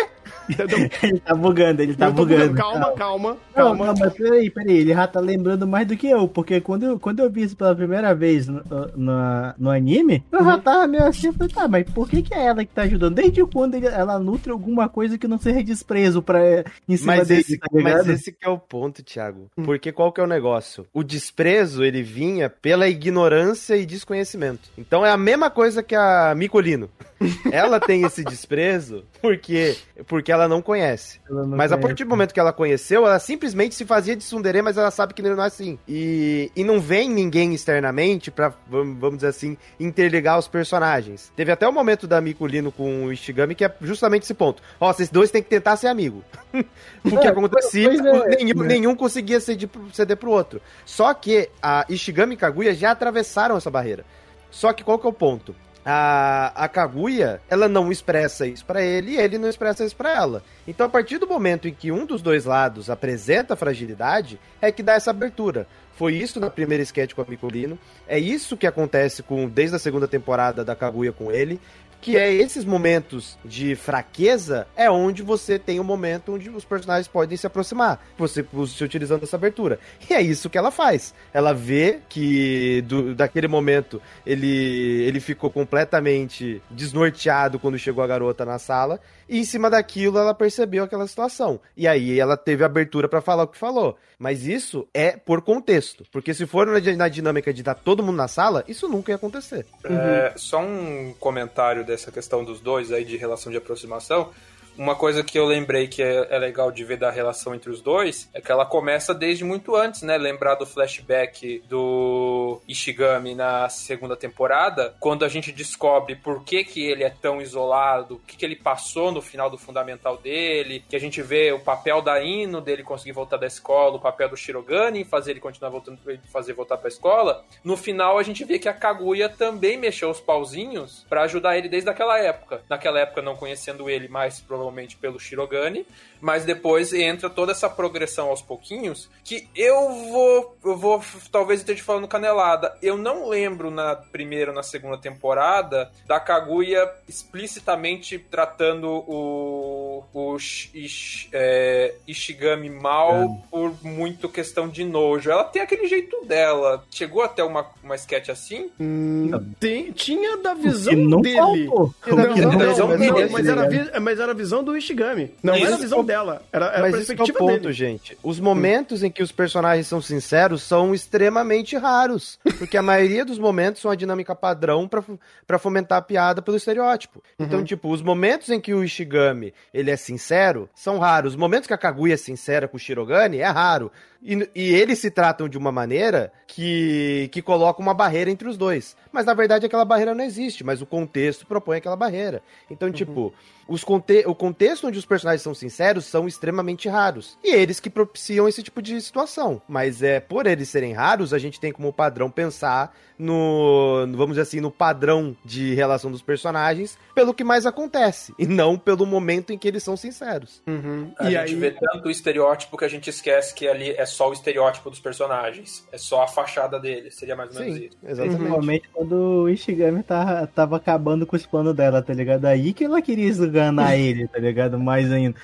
Entendeu? [LAUGHS] Ele tá bugando, ele tá tô bugando. Calma, calma, Não, calma. não, mas peraí, peraí, ele já tá lembrando mais do que eu, porque quando eu, quando eu vi isso pela primeira vez no, no, no anime, eu Uhum. já tava meio assim, eu falei, tá, mas por que que é ela que tá ajudando? Desde quando ele- ela nutre alguma coisa que não seja desprezo pra, em cima Mas dele, esse, tá mas esse que é o ponto, Thiago. Porque qual que é o negócio? O desprezo, ele vinha pela ignorância e desconhecimento. Então é a mesma coisa que a Micolino. [LAUGHS] Ela tem esse desprezo porque, porque ela não conhece. Ela não Mas a conhece. partir do momento que ela conheceu, ela simplesmente se fazia de tsundere, mas ela sabe que ele não é assim. E, e não vem ninguém externamente pra, vamos dizer assim, interligar os personagens. Teve até o momento da Mikulino com o Ishigami que é justamente esse ponto. Ó, vocês dois têm que tentar ser amigo. [LAUGHS] Porque É, acontecia, é. nenhum, nenhum conseguia pro- ceder pro outro. Só que a Ishigami e Kaguya já atravessaram essa barreira. Só que qual que é o ponto? A, a Kaguya, ela não expressa isso pra ele e ele não expressa isso pra ela. Então, a partir do momento em que um dos dois lados apresenta fragilidade, é que dá essa abertura. Foi isso na primeira sketch com a Mikulino. É isso que acontece com desde a segunda temporada da Kaguya com ele. Que é esses momentos de fraqueza é onde você tem um momento onde os personagens podem se aproximar. Você se utilizando essa abertura. E é isso que ela faz. Ela vê que do, daquele momento ele, ele ficou completamente desnorteado quando chegou a garota na sala. E em cima daquilo ela percebeu aquela situação. E aí ela teve abertura pra falar o que falou. Mas isso é por contexto. Porque se for na, dinâmica de estar todo mundo na sala, isso nunca ia acontecer. É, só um comentário dessa questão dos dois aí de relação de aproximação. Uma coisa que eu lembrei que é, é legal de ver da relação entre os dois é que ela começa desde muito antes, né? Lembrar do flashback do Ishigami na segunda temporada, quando a gente descobre por que, que ele é tão isolado, o que, que ele passou no final do fundamental dele, que a gente vê o papel da Ino dele conseguir voltar da escola, o papel do Shirogane em fazer ele continuar voltando, fazer voltar pra escola. No final a gente vê que a Kaguya também mexeu os pauzinhos pra ajudar ele desde aquela época. Naquela época não conhecendo ele, mas provavelmente pelo Shirogane, mas depois entra toda essa progressão aos pouquinhos, que eu vou, eu vou talvez esteja falando canelada. Eu não lembro na primeira ou na segunda temporada da Kaguya explicitamente tratando o, o Ish- é, Ishigami mal por muito questão de nojo. Ela tem aquele jeito dela. Chegou até uma, uma sketch assim? Hum, tem- tinha da visão dele. faltou. Não, não, não visão mas, era, mas era a visão do Ishigami. Não Isso. era a visão dela. Era, era a Mas esse é o perspectiva ponto, dele. gente. Os momentos em que os personagens são sinceros são extremamente raros. Porque a maioria dos momentos são a dinâmica padrão pra fomentar a piada pelo estereótipo. Então, tipo, os momentos em que o Ishigami ele é sincero são raros. Os momentos que a Kaguya é sincera com o Shirogane é raro. E, e eles se tratam de uma maneira que, que coloca uma barreira entre os dois. Mas na verdade aquela barreira não existe, mas o contexto propõe aquela barreira. Então, tipo, os conte o contexto onde os personagens são sinceros, são extremamente raros. E eles que propiciam esse tipo de situação. Mas é por eles serem raros, a gente tem como padrão pensar no, vamos dizer assim, no padrão de relação dos personagens, pelo que mais acontece, e não pelo momento em que eles são sinceros. Uhum. A E gente aí, vê tanto o estereótipo que a gente esquece que ali é só o estereótipo dos personagens. É só a fachada deles. Seria mais ou menos Sim, isso. exatamente. Principalmente quando o Ishigami tava, tava acabando com os planos dela, tá ligado? Aí que ela queria esganar [LAUGHS] ele, tá ligado? Mais ainda.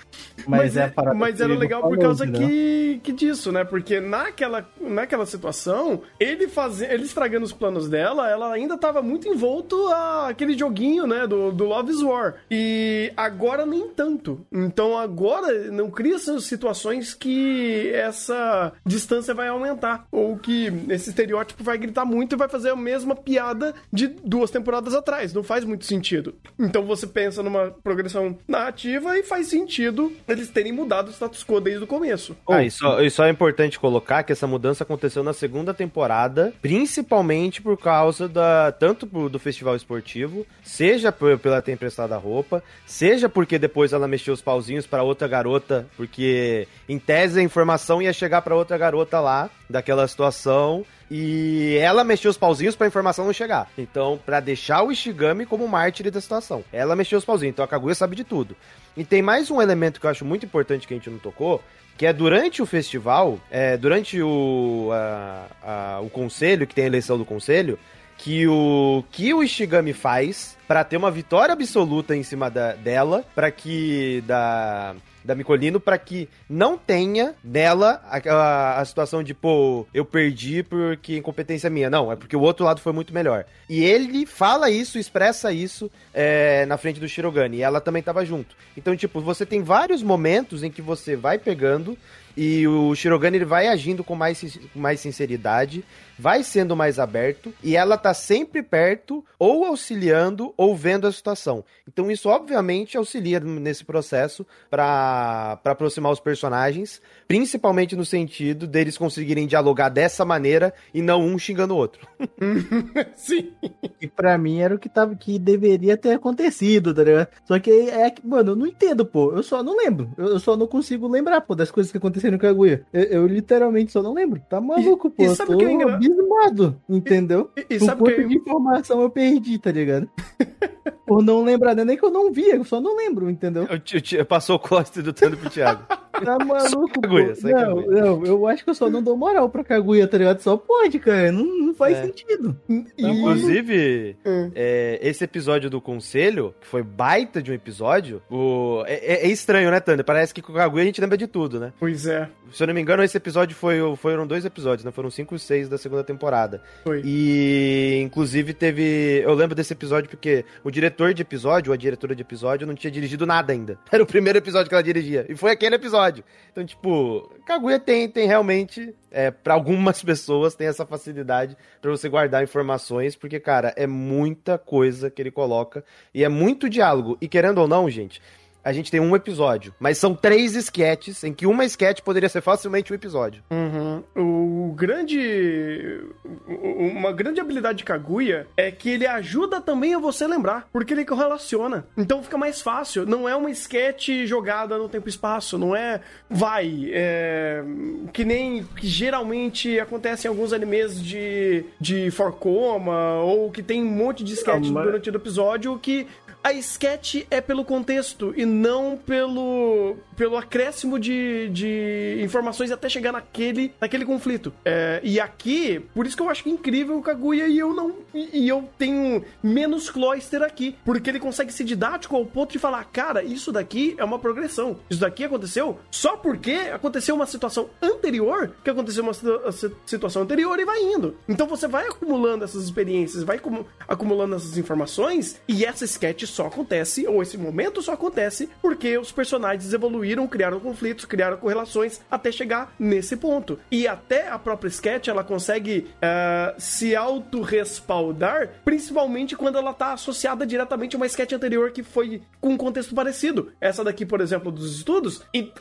Mas, é a é- parada mas era legal por causa entendeu? que, que disso, né? Porque naquela, naquela situação, ele fazia, ele estragando os planos dela, ela ainda tava muito envolto a aquele joguinho, né? Do, do Love is War. E agora nem tanto. Então agora não cria essas situações que essa distância vai aumentar. Ou que esse estereótipo vai gritar muito e vai fazer a mesma piada de duas temporadas atrás. Não faz muito sentido. Então você pensa numa progressão narrativa e faz sentido eles terem mudado o status quo desde o começo. Ah, e só, e só é importante colocar que essa mudança aconteceu na segunda temporada, principalmente por causa da tanto do festival esportivo, seja pela ter emprestado a roupa, seja porque depois ela mexeu os pauzinhos pra outra garota, porque em tese a informação ia chegar pra outra garota lá daquela situação. E ela mexeu os pauzinhos pra informação não chegar. Então, pra deixar o Ishigami como mártir da situação. Ela mexeu os pauzinhos, então a Kaguya sabe de tudo. E tem mais um elemento que eu acho muito importante que a gente não tocou, que é durante o festival, é, durante o, a- a- o conselho, que tem a eleição do conselho, que o que o Ishigami faz pra ter uma vitória absoluta em cima da, dela, pra que da da Micolino para que não tenha nela a, a- a situação de, pô, eu perdi porque incompetência minha. Não, é porque o outro lado foi muito melhor. E ele fala isso, expressa isso é, na frente do Shirogane. E ela também tava junto. Então, tipo, você tem vários momentos em que você vai pegando e o Shirogane ele vai agindo com mais, mais sinceridade, vai sendo mais aberto e ela tá sempre perto, ou auxiliando, ou vendo a situação. Então isso obviamente auxilia nesse processo pra pra aproximar os personagens, principalmente no sentido deles conseguirem dialogar dessa maneira e não um xingando o outro. [LAUGHS] Sim. E pra mim era o que, tava, que deveria ter acontecido, tá ligado? Só que é que, mano, eu não entendo, pô. Eu só não lembro. Eu, eu só não consigo lembrar, pô, das coisas que aconteceram com a Kaguya. Eu, eu literalmente só não lembro. Tá maluco, pô. e eu sabe tô o que é engra- abismado, entendeu? E, e o sabe quanto que de informação eu perdi, tá ligado? [LAUGHS] Por não lembrar, não é nem que eu não via, eu só não lembro, entendeu? Eu, eu, eu passou o Costa do Tando pro Thiago. [LAUGHS] Tá maluco, Kaguya, pô. Não, Kaguya. não, eu acho que eu só não dou moral pra Kaguya, tá ligado? Só pode, cara. Não, não faz É. sentido. e- Inclusive, Hum. é, esse episódio do Conselho, que foi baita de um episódio, o, é, é- é estranho, né, Thunder? Parece que com o Kaguya a gente lembra de tudo, né? Pois é, Se eu não me engano, esse episódio foi, foram dois episódios, né? Foram cinco e seis da segunda temporada. foi. E, inclusive, teve... Eu lembro desse episódio porque o diretor de episódio, ou a diretora de episódio, não tinha dirigido nada ainda. [LAUGHS] Era o primeiro episódio que ela dirigia. E foi aquele episódio. Então, tipo, Kaguya tem, tem realmente... É, para algumas [LAUGHS] pessoas tem essa facilidade pra você guardar informações, porque, cara, é muita coisa que ele coloca e é muito diálogo. E querendo ou não, gente, a gente tem um episódio, mas são três esquetes em que uma esquete poderia ser facilmente um episódio. Uhum. O grande. Uma grande habilidade de Kaguya é que ele ajuda também a você lembrar, porque ele correlaciona. Então fica mais fácil. Não é uma sketch jogada no tempo e espaço, não é. Vai. É, que nem que geralmente acontece em alguns animes de, de Forcoma, ou que tem um monte de sketch Não, mas- durante o episódio que a sketch é pelo contexto e não pelo, pelo acréscimo de, de informações até chegar naquele, naquele conflito. É, e aqui, por isso que eu acho é incrível o Kaguya e eu não. E, e eu tenho menos Cloyster aqui. Porque ele consegue ser didático ao ponto de falar: cara, isso daqui é uma progressão. Isso daqui aconteceu só porque aconteceu uma situação anterior que aconteceu uma situ- si- situação anterior e vai indo. Então você vai acumulando essas experiências, vai acumu- acumulando essas informações e essa sketch só acontece, ou esse momento só acontece, porque os personagens evoluíram, criaram conflitos, criaram correlações até chegar nesse ponto. E até a própria sketch ela consegue ah, se auto-respaldar, principalmente quando ela tá associada diretamente a uma sketch anterior que foi com um contexto parecido. Essa daqui, por exemplo, dos estudos, e,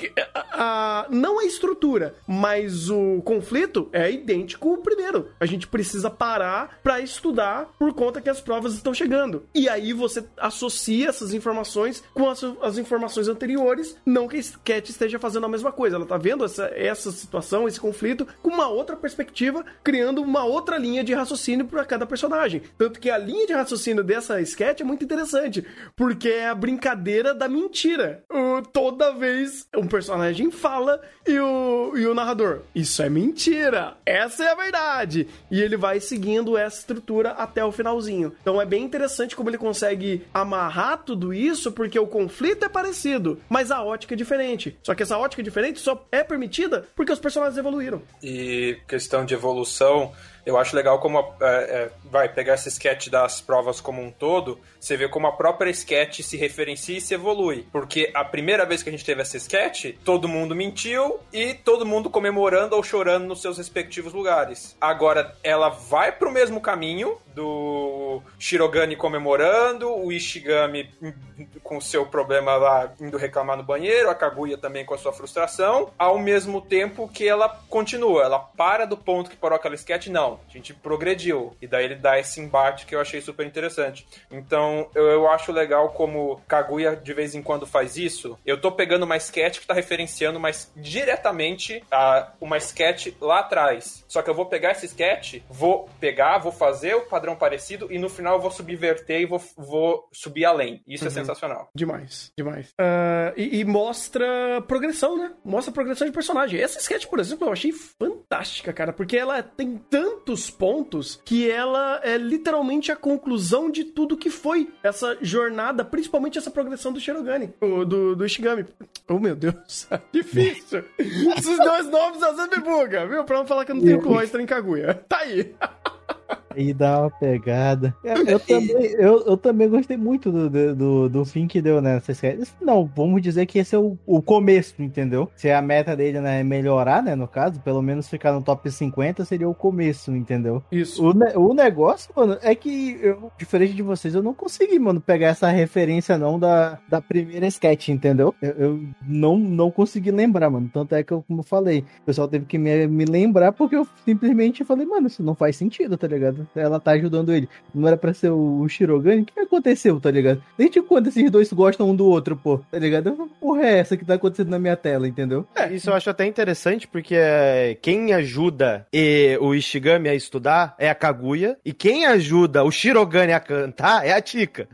ah, não a estrutura, mas o conflito é idêntico ao primeiro. A gente precisa parar pra estudar por conta que as provas estão chegando. E aí você associa associa essas informações com as, as informações anteriores, não que a Cat esteja fazendo a mesma coisa. Ela tá vendo essa, essa situação, esse conflito, com uma outra perspectiva, criando uma outra linha de raciocínio para cada personagem. Tanto que a linha de raciocínio dessa sketch é muito interessante, porque é a brincadeira da mentira. O, toda vez um personagem fala e o, e o narrador, isso é mentira, essa é a verdade. E ele vai seguindo essa estrutura até o finalzinho. Então é bem interessante como ele consegue amarrar tudo isso, porque o conflito é parecido, mas a ótica é diferente. Só que essa ótica diferente só é permitida porque os personagens evoluíram. E questão de evolução, eu acho legal como é, é, vai pegar esse sketch das provas como um todo, você vê como a própria sketch se referencia e se evolui. Porque a primeira vez que a gente teve essa sketch, todo mundo mentiu e todo mundo comemorando ou chorando nos seus respectivos lugares. Agora ela vai pro mesmo caminho do Shirogane comemorando, o Ishigami com seu problema lá indo reclamar no banheiro, a Kaguya também com a sua frustração, ao mesmo tempo que ela continua, ela para do ponto que parou aquela sketch, não, a gente progrediu. E daí ele dá esse embate que eu achei super interessante. Então, eu, eu acho legal como Kaguya de vez em quando faz isso. Eu tô pegando uma sketch que tá referenciando mais diretamente a uma sketch lá atrás. Só que eu vou pegar esse sketch, vou pegar, vou fazer o padrão parecido e no final eu vou subverter e vou, vou subir além. Isso é Uhum. sensacional. Demais, demais. Ah, e, e mostra progressão, né? Mostra progressão de personagem. Essa sketch, por exemplo, eu achei fantástica, cara, porque ela tem tantos pontos que ela é literalmente a conclusão de tudo que foi essa jornada, principalmente essa progressão do Shirogane, o- do, do Ishigami. Oh, meu Deus, [LAUGHS] difícil. [LAUGHS] Esses dois nomes às vezes me buga, viu? Pra não falar que eu não tenho Cloister em Kaguya. Tá aí. [LAUGHS] Aí dá uma pegada. Eu, [LAUGHS] eu também, eu, eu também gostei muito do, do, do, do fim que deu nessa série. Não, vamos dizer que esse é o, o começo, entendeu? Se a meta dele né, é melhorar, né? No caso, pelo menos ficar no top 50 seria o começo, entendeu? Isso. O, ne- o negócio, mano, é que, eu, diferente de vocês, eu não consegui, mano, pegar essa referência não da, da primeira sketch, entendeu? Eu, eu não, não consegui lembrar, mano. Tanto é que, eu, como eu falei, o pessoal teve que me, me lembrar porque eu simplesmente falei, mano, isso não faz sentido, tá ligado? Ela tá ajudando ele. Não era pra ser o, Shirogane? O que aconteceu, tá ligado? Desde quando esses dois gostam um do outro, pô? Tá ligado? Porra, é essa que tá acontecendo na minha tela, entendeu? É, isso eu acho até interessante, porque é, quem ajuda e- o Ishigami a estudar é a Kaguya, e quem ajuda o Shirogane a cantar é a Tika.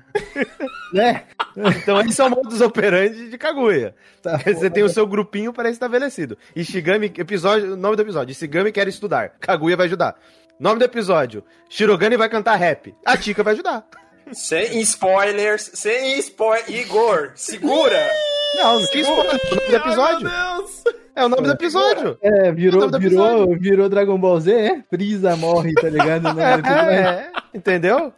Né? [LAUGHS] Então esse é o modus operandi de Kaguya. Tá, Você tem o seu grupinho pré-estabelecido. Ishigami, episódio, nome do episódio, Ishigami quer estudar, Kaguya vai ajudar. Nome do episódio, Shirogane vai cantar rap, a Tika vai ajudar. Sem spoilers, sem spoiler. Igor, segura! Não, não tinha spoiler, é o nome do episódio. Ai, meu Deus. É o nome do episódio. É, virou, nome do virou, virou Dragon Ball Z, é? Frieza morre, tá ligado? [LAUGHS] Episódio. É, entendeu?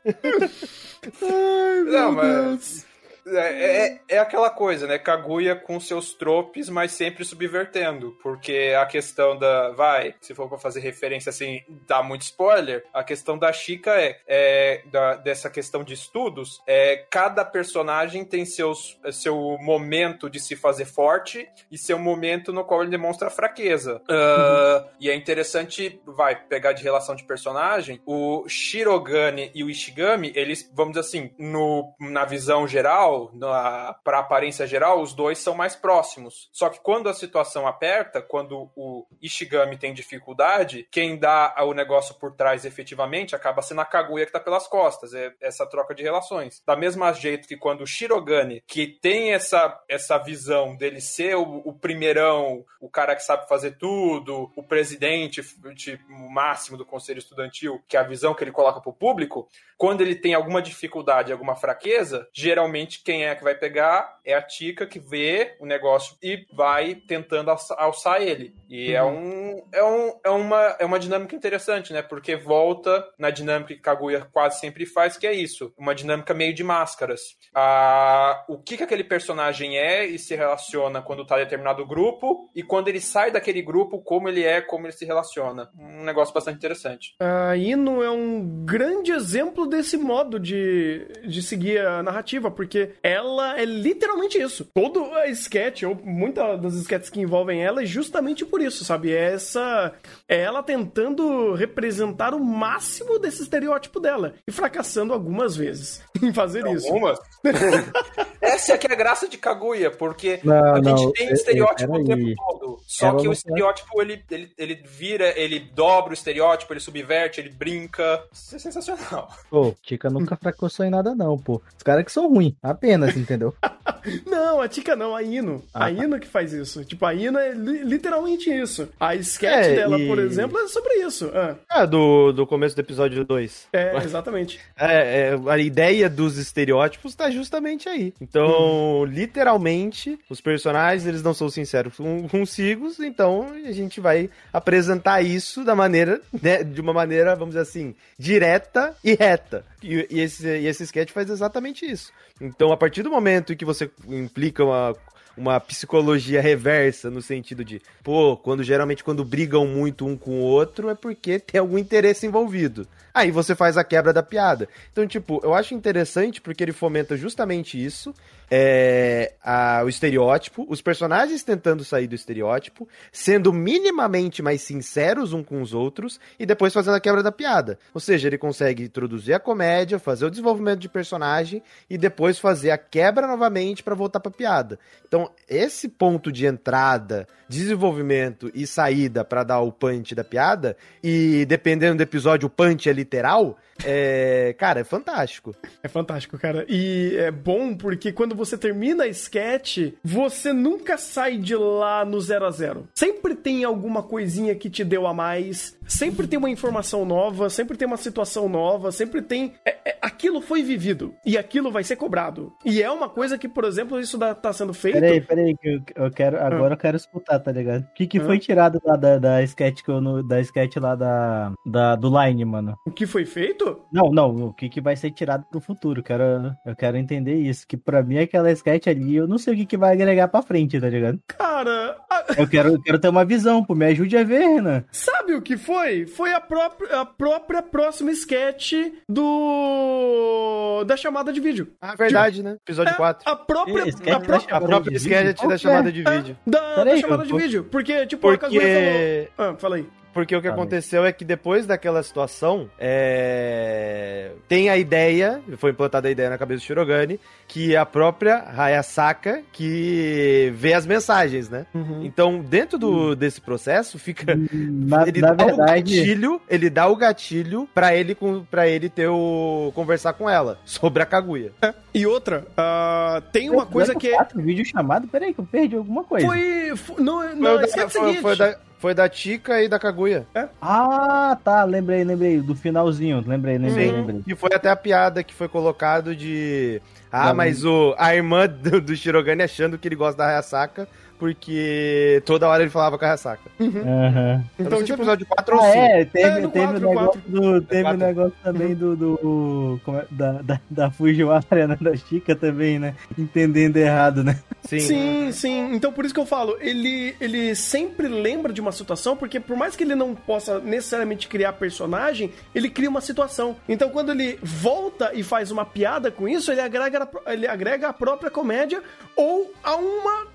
Não, mas. É, é, é aquela coisa, né? Kaguya com seus tropes, mas sempre subvertendo. Porque a questão da. Vai, se for pra fazer referência assim, dá muito spoiler. A questão da Chica é, é da- dessa questão de estudos. É, cada personagem tem seus, seu momento de se fazer forte e seu momento no qual ele demonstra fraqueza. Ah, E é interessante, vai, pegar de relação de personagem, o Shirogane e o Ishigami, eles, vamos dizer assim, no, na visão geral, na, pra aparência geral, os dois são mais próximos. Só que quando a situação aperta, quando o Ishigami tem dificuldade, quem dá o negócio por trás efetivamente acaba sendo a Kaguya que tá pelas costas. É essa troca de relações. Da mesma jeito que quando o Shirogane, que tem essa, essa visão dele ser o, o primeirão, o cara que sabe fazer tudo, o presidente tipo, máximo do conselho estudantil, que é a visão que ele coloca pro público, quando ele tem alguma dificuldade, alguma fraqueza, geralmente quem é que vai pegar é a Tika que vê o negócio e vai tentando alça- alçar ele. E é, um, é, um, é, uma, é uma dinâmica interessante, né? Porque volta na dinâmica que Kaguya quase sempre faz, que é isso. Uma dinâmica meio de máscaras. Ah, o que, que aquele personagem é e se relaciona quando tá em determinado grupo, e quando ele sai daquele grupo, como ele é, como ele se relaciona. Um negócio bastante interessante. A Ino é um grande exemplo desse modo de, de seguir a narrativa, porque ela é literalmente isso. Todo a sketch, ou muitas das sketches que envolvem ela, é justamente por isso, sabe? É essa. É ela tentando representar o máximo desse estereótipo dela e fracassando algumas vezes [LAUGHS] em fazer isso. Algumas? [LAUGHS] Essa é que é a graça de Kaguya, porque Não, a gente não, tem é- estereótipo é- o tempo todo. Só Ela que o estereótipo, ele, ele, ele vira, ele dobra o estereótipo, ele subverte, ele brinca. Isso é sensacional. Pô, Tica nunca fracassou em nada, não, pô. Os caras que são ruins, apenas, entendeu? [LAUGHS] Não, a Tika não, a Ino. Ah, a Ino que faz isso. Tipo, a Ino é li- literalmente isso. A sketch É, dela, e- por exemplo, é sobre isso. Ah, Ah, do, do começo do episódio 2. é, exatamente. [LAUGHS] É, é, a ideia dos estereótipos tá justamente aí. Então, literalmente, os personagens, eles não são sinceros com- consigo, então a gente vai apresentar isso da maneira, né, de uma maneira, vamos dizer assim, direta e reta. E, e esse, e esse sketch faz exatamente isso. Então, a partir do momento em que você implica uma uma psicologia reversa no sentido de, pô, quando geralmente quando brigam muito um com o outro é porque tem algum interesse envolvido. Aí você faz a quebra da piada. Então, tipo, eu acho interessante porque ele fomenta justamente isso. É, a- o estereótipo, os personagens tentando sair do estereótipo, sendo minimamente mais sinceros um com os outros e depois fazendo a quebra da piada. Ou seja, ele consegue introduzir a comédia, fazer o desenvolvimento de personagem e depois fazer a quebra novamente pra voltar pra piada. Então, esse ponto de entrada, desenvolvimento e saída pra dar o punch da piada, e dependendo do episódio, o punch é literal, é, cara, é fantástico. É fantástico, cara. E é bom porque quando você termina a sketch, você nunca sai de lá no zero a zero. Sempre tem alguma coisinha que te deu a mais, sempre tem uma informação nova, sempre tem uma situação nova, sempre tem. é- é- aquilo foi vivido e aquilo vai ser cobrado. E é uma coisa que, por exemplo, isso tá sendo feito. Peraí, peraí, que eu, quero. Agora eu quero escutar, tá ligado? O que, que foi Ah. tirado lá da, da sketch que eu, no- da sketch lá da, da, do Line, mano? O que foi feito? Não, não, o que, que vai ser tirado pro futuro? Quero, eu quero entender isso. Que pra mim aquela sketch ali, eu não sei o que, que vai agregar pra frente, tá ligado? Cara, a- Eu quero, eu quero ter uma visão, pô. Me ajude a ver, Renan. Sabe o que foi? Foi a própria, a própria próxima sketch do. da chamada de vídeo. Ah, verdade, né? Episódio É, 4. A própria. A sketch própria A própria sketch da chamada de vídeo. da, da Peraí, chamada eu de vídeo. Porque, tipo, a Porque, falou. Ah, fala aí. Porque o que aconteceu é que depois daquela situação, é, tem a ideia, foi implantada a ideia na cabeça do Shirogane, que a própria Hayasaka que vê as mensagens, né? Então, dentro do, desse processo, fica. Na, ele na dá o verdade, gatilho, ele dá o gatilho pra ele, pra ele ter o. conversar com ela sobre a Kaguya. E outra, ah, tem uma coisa que é. Quatro vídeo chamado? Peraí, que eu perdi alguma coisa. Foi. foi- Não, Foi, não, o da, foi, seguinte. foi da, foi da Tika e da Kaguya. Ah, tá. Lembrei, lembrei. Do finalzinho. Lembrei, lembrei, Sim. lembrei. E foi até a piada que foi colocado de. Ah, Da- mas o, a irmã do, do Shirogane achando que ele gosta da Hayasaka, porque toda hora ele falava com a Hayasaka. Aham. Então, Então, tipo, tipo. episódio 4 ou Ah, 5. é, teve, É, teve quatro, o negócio, do, teve o quatro. negócio também do, do como é, da, da, da Fujiwara, né, da Chica também, né, entendendo errado, né. Sim. Sim, sim. Então por isso que eu falo, ele, ele sempre lembra de uma situação, porque por mais que ele não possa necessariamente criar personagem, ele cria uma situação. Então quando ele volta e faz uma piada com isso, ele agrega, ele agrega a própria comédia ou a uma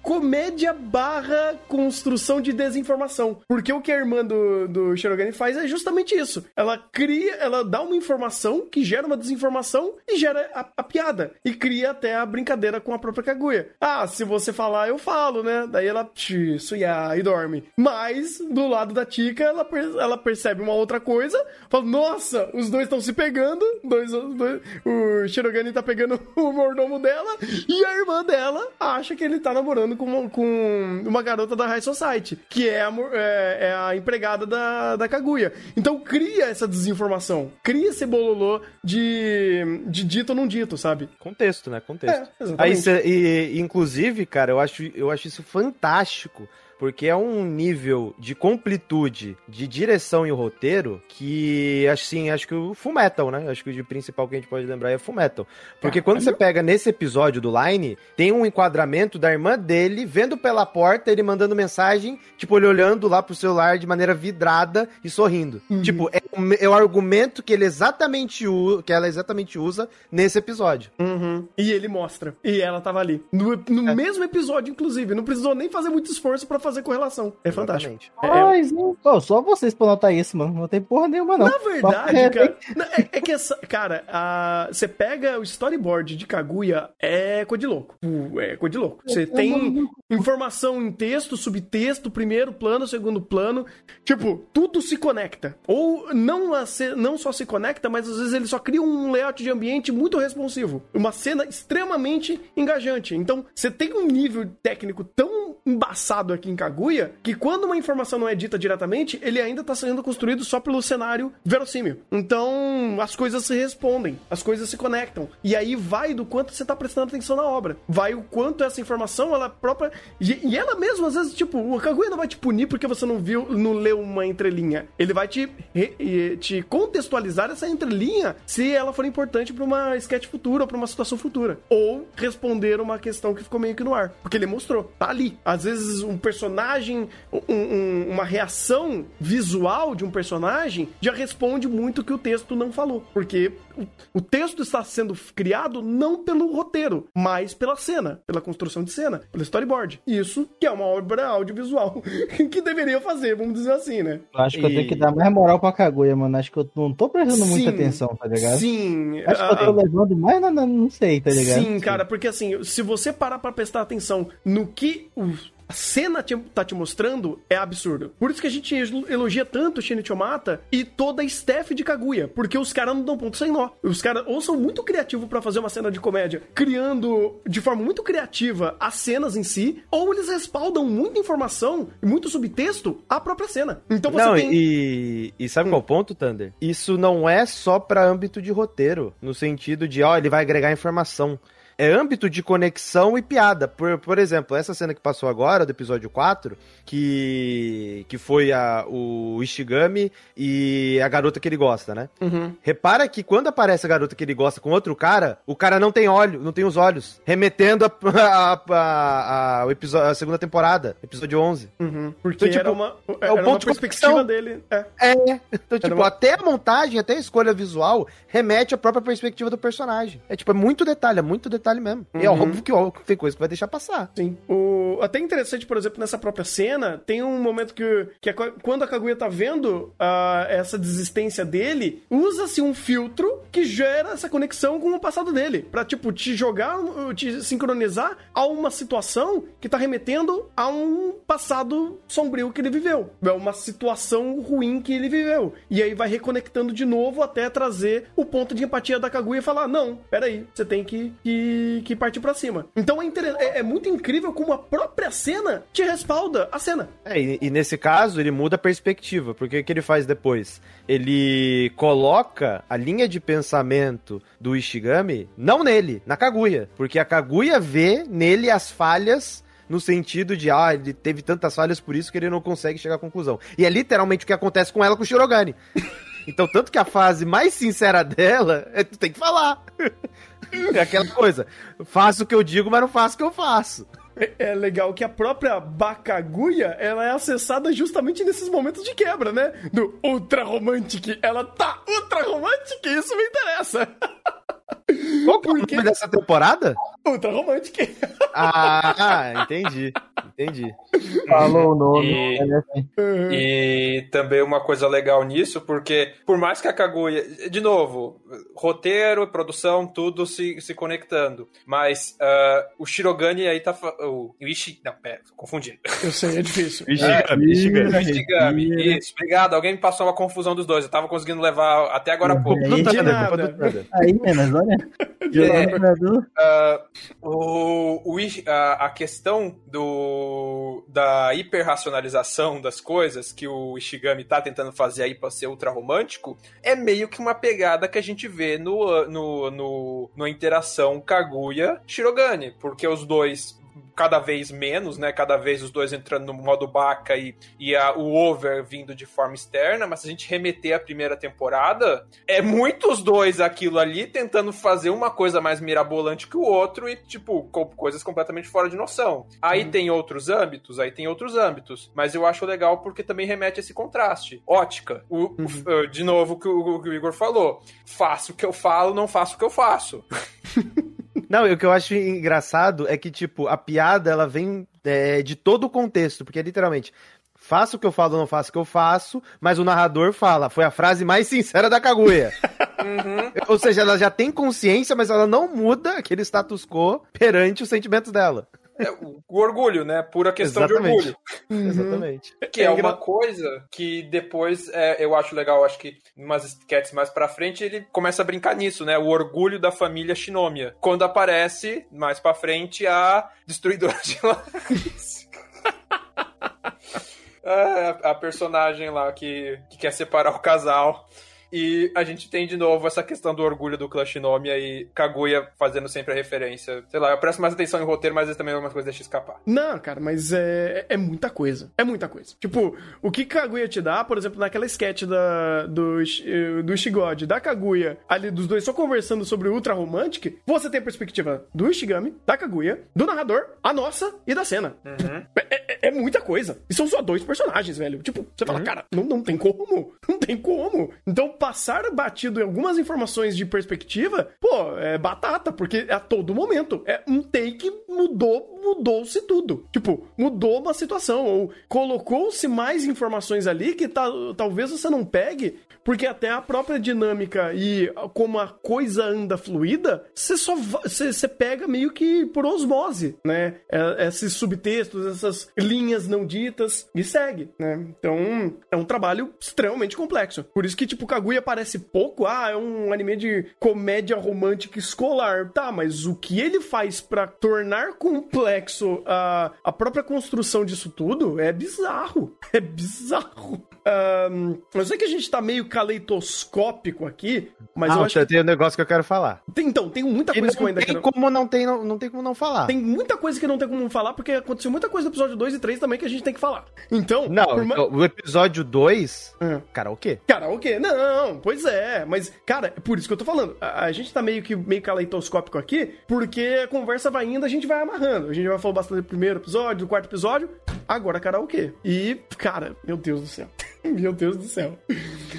barra construção de desinformação. Porque o que a irmã do, do Shirogane faz é justamente isso. Ela cria, ela dá uma informação que gera uma desinformação e gera a, a piada. E cria até a brincadeira com a própria Kaguya. Ah, se você falar, eu falo, né? Daí ela suia e dorme. Mas, do lado da Tika, ela, ela percebe uma outra coisa. Fala, nossa, os dois estão se pegando. Dois, dois- o Shirogane tá pegando [LAUGHS] o mordomo dela. E a irmã dela acha que ele tá namorando com uma, uma garota da High Society. Que é a, é- é a empregada da, da Kaguya. Então cria essa desinformação. Cria esse bololô de, de dito ou não dito, sabe? Contexto, né? Contexto. É. Aí, cê- e, inclusive, cara, eu acho, eu acho isso fantástico. Porque é um nível de completude, de direção e roteiro que, assim, acho que o Full Metal, né? Acho que o de principal que a gente pode lembrar é Full Metal. Porque quando você pega nesse episódio do Line, tem um enquadramento da irmã dele vendo pela porta, ele mandando mensagem, tipo, ele olhando lá pro celular de maneira vidrada e sorrindo. Tipo, é, o- é o argumento que ele exatamente u- que ela exatamente usa nesse episódio. Uhum. E ele mostra. E ela tava ali. No, no mesmo episódio, inclusive. Não precisou nem fazer muito esforço pra fazer correlação. É fantástico. Exatamente. É, Mas, hein? Pô, só vocês pra notar isso, mano. Não tem porra nenhuma, não. Na verdade, cara, é, é que essa. Cara, a- você pega o storyboard de Kaguya, é coisa de louco. É coisa de louco. Você tem informação em texto, subtexto, primeiro plano, segundo plano. Tipo, tudo se conecta. Ou não, a ce- não só se conecta, mas às vezes ele só cria um layout de ambiente muito responsivo. Uma cena extremamente engajante. Então, você tem um nível técnico tão embaçado aqui em Kaguya que quando uma informação não é dita diretamente, ele ainda tá sendo construído só pelo cenário verossímil. Então, as coisas se respondem, as coisas se conectam. E aí vai do quanto você tá prestando atenção na obra. Vai o quanto essa informação, ela própria. E, ela mesma, às vezes, tipo, o Kaguya não vai te punir porque você não viu, não leu uma entrelinha. Ele vai te, re- te contextualizar essa entrelinha se ela for importante pra uma sketch futura pra uma situação futura. Ou responder uma questão que ficou meio que no ar. Porque ele mostrou, tá ali. Às vezes, um personagem, um- um- uma reação visual de um personagem já responde muito que o texto não falou. Porque o, o texto está sendo criado não pelo roteiro, mas pela cena, pela construção de cena, pelo storyboard. Isso que é uma obra audiovisual [LAUGHS] que deveria fazer, vamos dizer assim, né? Acho que eu E- tenho que dar mais moral pra Kaguya, mano. Acho que eu não tô prestando muita Sim. atenção, tá ligado? Sim. Acho que eu tô ah, levando mais na, não sei, tá ligado? Sim, cara, porque assim, se você parar pra prestar atenção no que o- a cena te- tá te mostrando, é absurdo. Por isso que a gente elo- elogia tanto Shinichi Mata e toda a staff de Kaguya, porque os caras não dão ponto sem nó. Os caras ou são muito criativos pra fazer uma cena de comédia, criando de forma muito criativa as cenas em si, ou eles respaldam muita informação e muito subtexto à própria cena. Então você Não, tem... e, e sabe qual é o ponto, Thunder? Isso não é só pra âmbito de roteiro, no sentido de, ó, ele vai agregar informação. É âmbito de conexão e piada. Por, por exemplo, essa cena que passou agora, do episódio 4, que, que foi a, o Ishigami e a garota que ele gosta, né? Uhum. Repara que quando aparece a garota que ele gosta com outro cara, o cara não tem olho, não tem os olhos. Remetendo a, [LAUGHS] a, a, a- o episódio, a segunda temporada, episódio 11. Uhum. Porque Então, tipo, era uma, é era o uma ponto de perspectiva conexão. dele. É. É. Então, tipo, uma- até a montagem, até a escolha visual remete à própria perspectiva do personagem. É tipo, é muito detalhe, é muito detalhe mesmo. E é Uhum. óbvio que ó, tem coisa que vai deixar passar. Sim. O... Até interessante, por exemplo, nessa própria cena, tem um momento que, que é qu- quando a Kaguya tá vendo ah, essa desistência dele, usa-se um filtro que gera essa conexão com o passado dele. Pra, tipo, te jogar, uh, te sincronizar a uma situação que tá remetendo a um passado sombrio que ele viveu. É uma situação ruim que ele viveu. E aí vai reconectando de novo até trazer o ponto de empatia da Kaguya e falar: não, peraí, você tem que, que, que partir pra cima. Então é, é, é muito incrível como a própria cena te respalda a cena. É, e, e nesse caso, ele muda a perspectiva, porque o que ele faz depois? Ele coloca a linha de pensamento do Ishigami, não nele, na Kaguya. Porque a Kaguya vê nele as falhas no sentido de, ah, ele teve tantas falhas, por isso que ele não consegue chegar à conclusão. E é literalmente o que acontece com ela com o Shirogane. [LAUGHS] Então, tanto que a fase mais sincera dela é tu tem que falar. [LAUGHS] É aquela coisa, faço o que eu digo, mas não faço o que eu faço. É, é legal que a própria Bakaguya, ela é acessada justamente nesses momentos de quebra, né? Do Ultra Romantic. Ela tá Ultra Romantic, isso me interessa. [LAUGHS] Qual que é o nome dessa temporada? Ultra Romantic. Ah, ah, entendi. Entendi. Falou o nome. E- é assim. E também uma coisa legal nisso, porque por mais que a Kaguya. De novo, roteiro, produção, tudo se, se conectando. Mas ah, o Shirogane aí tá. O, Ishi. Não, pera, tô confundindo. Eu sei, é difícil. [LAUGHS] Ishigami, Ishigami. O Ishigami. Isso, obrigado. Alguém me passou uma confusão dos dois. Eu tava conseguindo levar até agora há pouco. É Do. Thunder, nada. culpa do Thunder. Aí, menos, olha. [LAUGHS] Jogador. Ah, o, o a, a questão do, da hiperracionalização das coisas que o Ishigami tá tentando fazer aí pra ser ultra romântico é meio que uma pegada que a gente vê no, no, no, no interação Kaguya-Shirogane, porque os dois cada vez menos, né? Cada vez os dois entrando no modo Baca e, e a, o over vindo de forma externa, mas se a gente remeter à primeira temporada, é muitos dois aquilo ali tentando fazer uma coisa mais mirabolante que o outro e, tipo, com coisas completamente fora de noção. Aí Uhum. tem outros âmbitos, aí tem outros âmbitos, mas eu acho legal porque também remete a esse contraste. Ótica. O, o- Uhum. de novo, o que o, o que o Igor falou. Faço o que eu falo, não faço o que eu faço. [LAUGHS] Não, o que eu acho engraçado é que, tipo, a piada, ela vem é, de todo o contexto, porque literalmente, faço o que eu falo, não faço o que eu faço, mas o narrador fala, foi a frase mais sincera da Kaguya. [LAUGHS] Ou seja, ela já tem consciência, mas ela não muda aquele status quo perante os sentimentos dela. É, o, orgulho, né? Pura questão de Exatamente. orgulho. Exatamente. [LAUGHS] Que é, É uma coisa que depois é, eu acho legal, acho que em umas sketches mais pra frente ele começa a brincar nisso, né? O orgulho da família Shinomiya. Quando aparece, mais pra frente, a destruidora de lares. [LAUGHS] É, a, a personagem lá que, que quer separar o casal. E a gente tem de novo essa questão do orgulho do clã Shinomiya e Kaguya fazendo sempre a referência. Sei lá, eu presto mais atenção em roteiro, mas às vezes também algumas coisas deixam escapar. Não, cara, mas é, é muita coisa. É muita coisa. Tipo, o que Kaguya te dá, por exemplo, naquela sketch da, do, do Shigode, da Kaguya, ali dos dois só conversando sobre o Ultra Romantic, você tem a perspectiva do Ishigami, da Kaguya, do narrador, a nossa e da cena. É, é- é muita coisa. E são só dois personagens, velho. Tipo, você fala, cara, não, não tem como. Não tem como. Então, passar batido em algumas informações de perspectiva, pô, é batata, porque a todo momento. É um take mudou, mudou-se tudo. Tipo, mudou uma situação. Ou colocou-se mais informações ali que ta- talvez você não pegue, porque até a própria dinâmica e como a coisa anda fluida, você só você pega meio que por osmose, né? É- Esses subtextos, essas linhas não ditas e segue, né? Então, é um trabalho extremamente complexo. Por isso que, tipo, Kaguya parece pouco, ah, é um anime de comédia romântica escolar. Tá, mas o que ele faz pra tornar complexo a, a própria construção disso tudo é bizarro. [LAUGHS] É bizarro. Ahn, eu sei que a gente tá meio caleidoscópico aqui, mas eu ah, acho que. tem um negócio que eu quero falar. Tem, então, tem muita coisa que eu ainda tem quero. como não, tem, não, não tem como não falar. Tem muita coisa que não tem como falar, porque aconteceu muita coisa no episódio 2 e 3 também que a gente tem que falar. Então, Não, por ma- então, o episódio 2, Ah. karaokê. Karaokê? Não, pois é. Mas, cara, é por isso que eu tô falando. A, a gente tá meio que meio caleidoscópico aqui, porque a conversa vai indo, a gente vai amarrando. A gente vai falar bastante do primeiro episódio, do quarto episódio, agora karaokê. E, cara, meu Deus do céu. [LAUGHS] meu Deus do céu.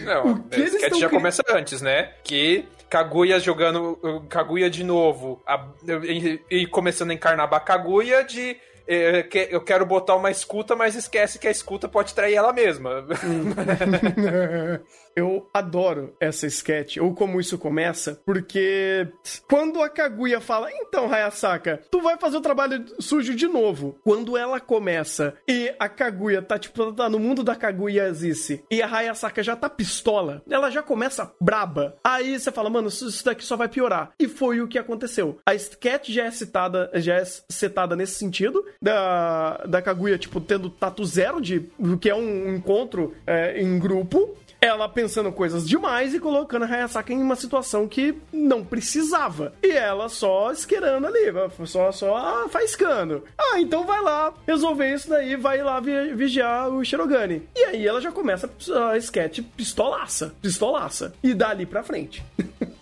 Não, O que eles já cri- começa antes, né? Que Kaguya jogando Kaguya de novo a- e, e começando a encarnar a Kaguya de eh, que- eu quero botar uma escuta, mas esquece que a escuta pode trair ela mesma. [LAUGHS] [LAUGHS] Eu adoro essa sketch, ou como isso começa, porque quando a Kaguya fala, então, Hayasaka, tu vai fazer o trabalho sujo de novo. Quando ela começa e a Kaguya tá, tipo, tá no mundo da Kaguya Zice, e a Hayasaka já tá pistola, ela já começa braba. Aí você fala, mano, isso daqui só vai piorar. E foi o que aconteceu. A sketch já é citada, já é setada nesse sentido, da, da Kaguya, tipo, tendo tatu zero de, que é um encontro é, em grupo, ela pensando coisas demais e colocando a Hayasaka em uma situação que não precisava. E ela só esquerando ali, só, só ah, faiscando. Ah, então vai lá resolver isso daí, vai lá vi- vigiar o Shirogane. E aí ela já começa a sketch pistolaça, pistolaça. E dali pra frente. [LAUGHS]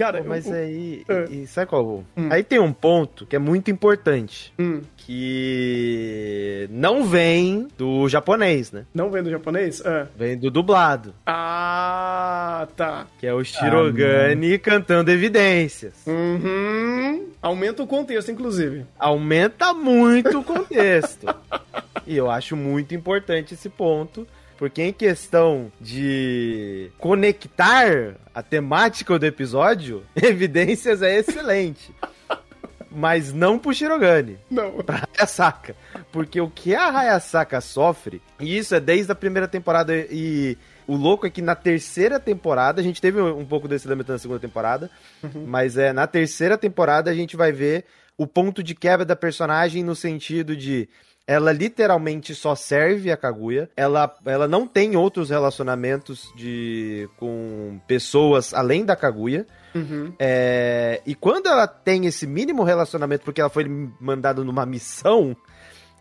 Cara, Mas o- aí. É. E, sabe qual? Aí tem um ponto que é muito importante. Hum, Que não vem do japonês, né? não vendo japonês? Ah. Vem do dublado. Ah, tá. Que é o Shirogane cantando evidências. Uhum. Aumenta o contexto, inclusive. Aumenta muito o contexto. e eu acho muito importante esse ponto. Porque em questão de conectar a temática do episódio, [LAUGHS] Evidências é excelente. Mas não pro Shirogane. Não. pra Hayasaka. Porque o que a Hayasaka sofre, e isso é desde a primeira temporada, e o louco é que na terceira temporada, a gente teve um pouco desse elemento na segunda temporada, mas é na terceira temporada a gente vai ver o ponto de quebra da personagem no sentido de ela literalmente só serve a Kaguya. Ela, ela não tem outros relacionamentos de com pessoas além da Kaguya. Uhum. É, e quando ela tem esse mínimo relacionamento, porque ela foi mandada numa missão,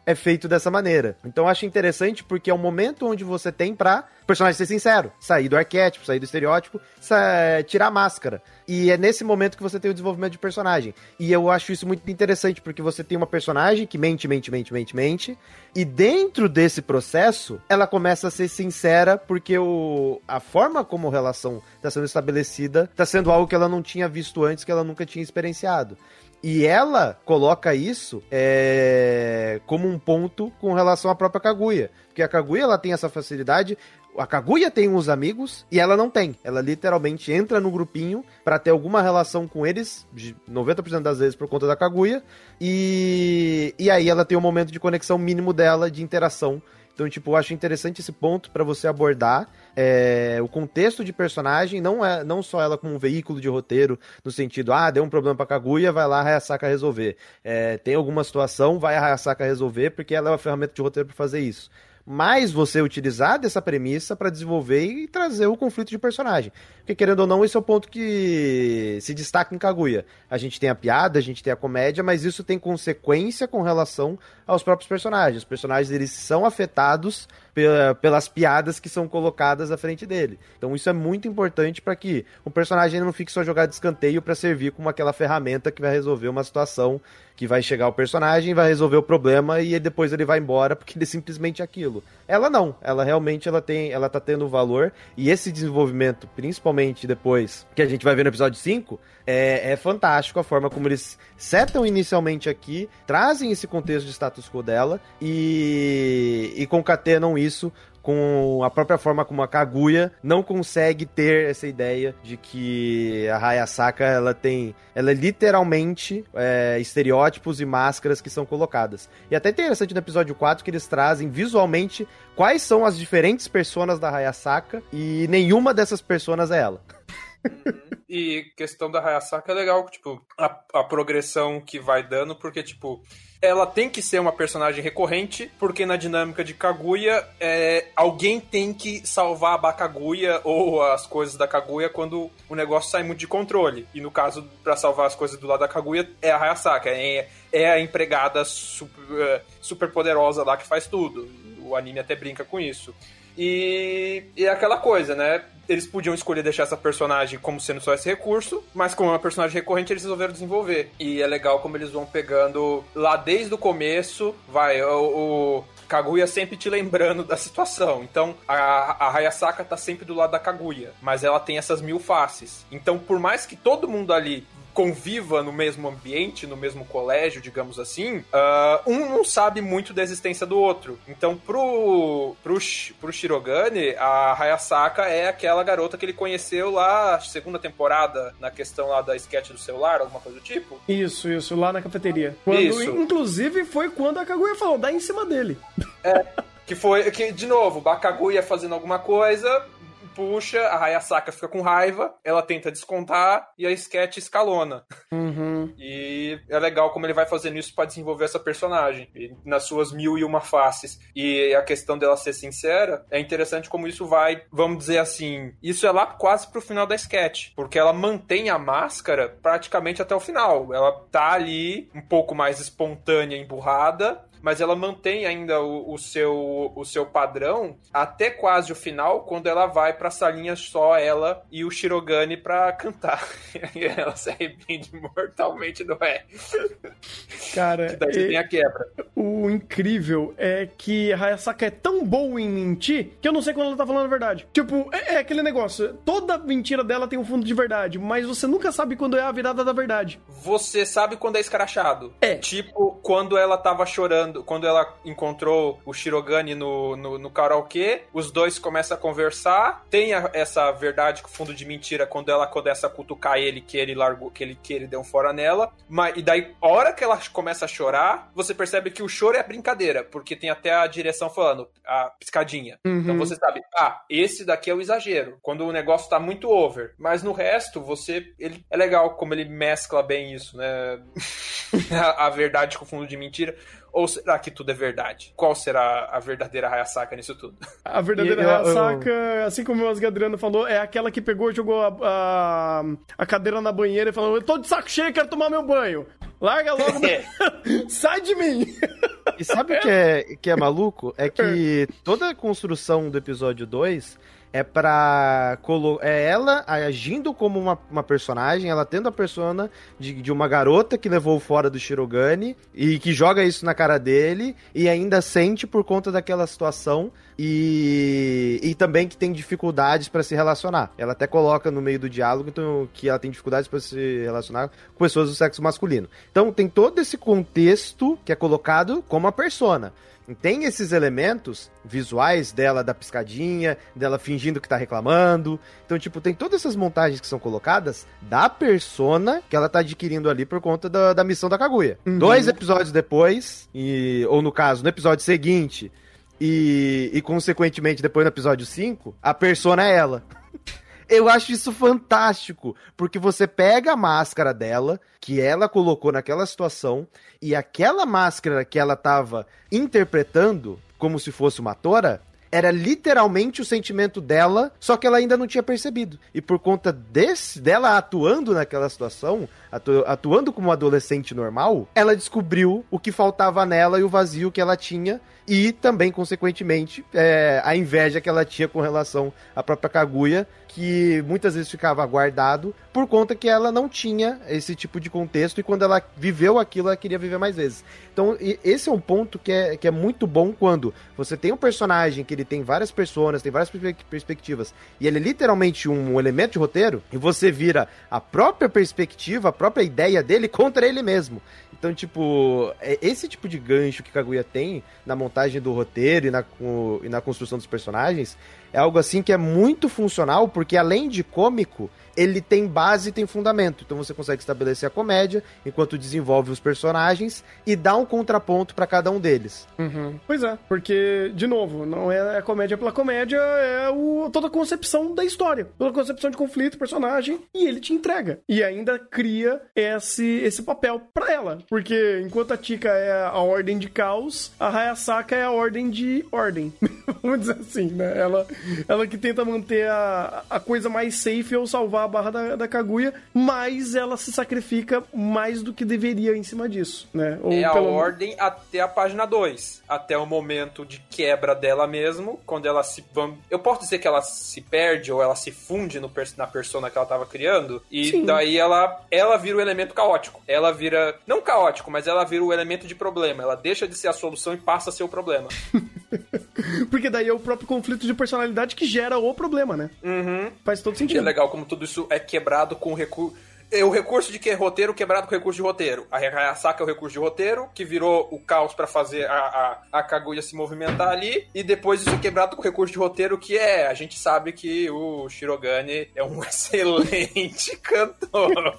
é feito dessa maneira. Então eu acho interessante porque é um momento onde você tem pra personagem ser sincero, sair do arquétipo, sair do estereótipo, sa- tirar a máscara. E é nesse momento que você tem o desenvolvimento de personagem. E eu acho isso muito interessante porque você tem uma personagem que mente, mente, mente, mente, mente, e dentro desse processo, ela começa a ser sincera porque o, a forma como a relação está sendo estabelecida está sendo algo que ela não tinha visto antes, que ela nunca tinha experienciado. E ela coloca isso é, como um ponto com relação à própria Kaguya. Porque a Kaguya ela tem essa facilidade. A Kaguya tem uns amigos e ela não tem. Ela literalmente entra no grupinho pra ter alguma relação com eles, de 90% das vezes por conta da Kaguya. E, e aí ela tem um momento de conexão mínimo dela, de interação. Então, tipo, eu acho interessante esse ponto pra você abordar é, o contexto de personagem, não é não só ela como um veículo de roteiro, no sentido, ah, deu um problema pra Kaguya, vai lá a Hayasaka resolver. É, tem alguma situação, vai a Hayasaka resolver, porque ela é uma ferramenta de roteiro pra fazer isso. Mas você utilizar dessa premissa pra desenvolver e trazer o conflito de personagem. Porque, querendo ou não, esse é o ponto que se destaca em Kaguya. A gente tem a piada, a gente tem a comédia, mas isso tem consequência com relação aos próprios personagens. Os personagens, eles são afetados pe- pelas piadas que são colocadas à frente dele. Então isso é muito importante para que o personagem não fique só jogado de escanteio para servir como aquela ferramenta que vai resolver uma situação que vai chegar o personagem, vai resolver o problema e depois ele vai embora porque ele é simplesmente aquilo. Ela não, ela realmente ela tem, ela tá tendo valor e esse desenvolvimento, principalmente depois que a gente vai ver no episódio 5, é, é fantástico a forma como eles setam inicialmente aqui, trazem esse contexto de status quo dela e, e concatenam isso com a própria forma como a Kaguya não consegue ter essa ideia de que a Hayasaka ela tem, ela é literalmente é, estereótipos e máscaras que são colocadas. E até interessante no episódio 4 que eles trazem visualmente quais são as diferentes personas da Hayasaka e nenhuma dessas personas é ela. E questão da Hayasaka é legal, tipo, a, a progressão que vai dando, porque, tipo, ela tem que ser uma personagem recorrente, porque na dinâmica de Kaguya, é, alguém tem que salvar a Kaguya ou as coisas da Kaguya quando o negócio sai muito de controle. E no caso, pra salvar as coisas do lado da Kaguya, é a Hayasaka, é, é a empregada super, eh, super poderosa lá que faz tudo. O anime até brinca com isso. E, e é aquela coisa, né? Eles podiam escolher deixar essa personagem como sendo só esse recurso, mas como é uma personagem recorrente, eles resolveram desenvolver. E é legal como eles vão pegando lá desde o começo, vai, o, o Kaguya sempre te lembrando da situação. Então, a, a Hayasaka tá sempre do lado da Kaguya, mas ela tem essas mil faces. Então, por mais que todo mundo ali conviva no mesmo ambiente, no mesmo colégio, digamos assim, uh, um não sabe muito da existência do outro. Então, pro, pro, pro Shirogane, a Hayasaka é aquela garota que ele conheceu lá, segunda temporada, na questão lá da sketch do celular, alguma coisa do tipo. Isso, isso, lá na cafeteria. Quando, Isso. Inclusive, foi quando a Kaguya falou, dá em cima dele. Que foi, que, de novo, Bakaguya fazendo alguma coisa, puxa, a Hayasaka fica com raiva, ela tenta descontar e a sketch escalona. Uhum. E é legal como ele vai fazendo isso pra desenvolver essa personagem, e nas suas mil e uma faces. E a questão dela ser sincera, é interessante como isso vai, vamos dizer assim, isso é lá quase pro final da sketch, porque ela mantém a máscara praticamente até o final. Ela tá ali um pouco mais espontânea, emburrada, mas ela mantém ainda o, o seu, o seu padrão até quase o final, quando ela vai pra salinha só ela e o Shirogane pra cantar. [LAUGHS] e ela se arrepende [LAUGHS] mortalmente do ré. Cara, Que daí e- tem a quebra. O incrível é que a Hayasaka é tão boa em mentir que eu não sei quando ela tá falando a verdade. Tipo, é, é aquele negócio. Toda mentira dela tem um fundo de verdade, mas você nunca sabe quando é a virada da verdade. Você sabe quando é escrachado. É. Tipo, quando ela tava chorando, quando ela encontrou o Shirogane no, no, no karaokê, os dois começam a conversar. Tem a- essa verdade com fundo de mentira quando ela começa a cutucar ele, que ele largou, que ele, que ele deu um fora nela. Mas, e daí, a hora que ela começa a chorar, você percebe que o choro é brincadeira, porque tem até a direção falando, a piscadinha. Uhum. Então você sabe, ah, esse daqui é o exagero, quando o negócio tá muito over. Mas no resto, você. Ele, é legal como ele mescla bem isso, né? [LAUGHS] a, a verdade com fundo de mentira. Ou será que tudo é verdade? Qual será a verdadeira Hayasaka nisso tudo? A verdadeira eu- eu- Hayasaka, assim como o Adriano falou, é aquela que pegou, jogou a, a, a cadeira na banheira e falou: Eu tô de saco cheio, quero tomar meu banho. Larga logo. [LAUGHS] É. [LAUGHS] Sai de mim! E sabe o que é, que é maluco? É que [LAUGHS] toda a construção do episódio 2 é pra. Colo é ela agindo como uma, uma personagem, ela tendo a persona de, de uma garota que levou fora do Shirogane e que joga isso na cara dele e ainda sente por conta daquela situação e, e também que tem dificuldades pra se relacionar. Ela até coloca no meio do diálogo então, que ela tem dificuldades pra se relacionar com pessoas do sexo masculino. Então tem todo esse contexto que é colocado como a persona. Tem esses elementos visuais dela, da piscadinha, dela fingindo que tá reclamando. Então, tipo, tem todas essas montagens que são colocadas da persona que ela tá adquirindo ali por conta da, da missão da Kaguya. Dois episódios depois, e, ou no caso, no episódio seguinte, e, e consequentemente depois no episódio 5, a persona é ela. Eu acho isso fantástico, porque você pega a máscara dela, que ela colocou naquela situação, e aquela máscara que ela tava interpretando como se fosse uma Tora, era literalmente o sentimento dela, só que ela ainda não tinha percebido. E por conta desse, dela atuando naquela situação, atu- atuando como uma adolescente normal, ela descobriu o que faltava nela e o vazio que ela tinha, e também, consequentemente, é, a inveja que ela tinha com relação à própria Kaguya, que muitas vezes ficava guardado por conta que ela não tinha esse tipo de contexto e quando ela viveu aquilo, ela queria viver mais vezes. Então, esse é um ponto que é, que é muito bom quando você tem um personagem que ele tem várias personas, tem várias perspe- perspectivas, e ele é literalmente um elemento de roteiro, e você vira a própria perspectiva, a própria ideia dele contra ele mesmo. Então, tipo, é esse tipo de gancho que Kaguya tem na montagem do roteiro e na, e na construção dos personagens é algo assim que é muito funcional, porque além de cômico, ele tem base e tem fundamento. Então você consegue estabelecer a comédia enquanto desenvolve os personagens e dá um contraponto pra cada um deles. Pois é, porque, de novo, não é a comédia pela comédia, é o, toda a concepção da história. Toda a concepção de conflito, personagem, e ele te entrega. E ainda cria esse, esse papel pra ela. Porque enquanto a Tika é a ordem de caos, a Hayasaka é a ordem de ordem. [LAUGHS] Vamos dizer assim, né? Ela, ela que tenta manter a, a coisa mais safe ou salvar a barra da, da Kaguya, mas ela se sacrifica mais do que deveria em cima disso, né? Ou é a pelo- ordem até a página 2. Até o momento de quebra dela mesmo, quando ela se. Eu posso dizer que ela se perde ou ela se funde no na persona que ela tava criando. E Sim. daí ela, ela vira o elemento caótico. Ela vira. Não caótico, mas ela vira o elemento de problema. Ela deixa de ser a solução e passa a ser o problema. [LAUGHS] Porque daí é o próprio conflito de personalidade que gera o problema, né? Uhum. Faz todo E é sentido. legal como tudo isso é quebrado com o recurso. É o recurso de que é roteiro quebrado com o recurso de roteiro. A Hayasaka é o recurso de roteiro, que virou o caos pra fazer a, a, a Kaguya se movimentar ali. E depois isso é quebrado com o recurso de roteiro, que é... A gente sabe que o Shirogane é um [LAUGHS] excelente cantor. [LAUGHS]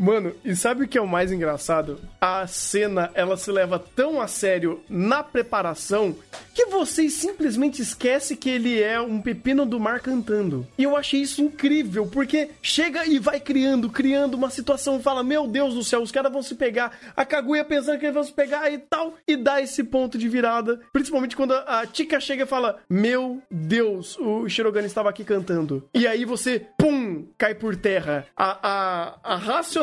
Mano, e sabe o que é o mais engraçado? A cena, ela se leva tão a sério na preparação que vocês simplesmente esquecem que ele é um pepino do mar cantando. E eu achei isso incrível, porque chega e vai criando, criando uma situação fala: Meu Deus do céu, os caras vão se pegar. A Kaguya pensando que eles vão se pegar e tal, e dá esse ponto de virada. Principalmente quando a, Tika chega e fala: Meu Deus, o Shirogane estava aqui cantando. E aí você, pum, cai por terra. A, a, a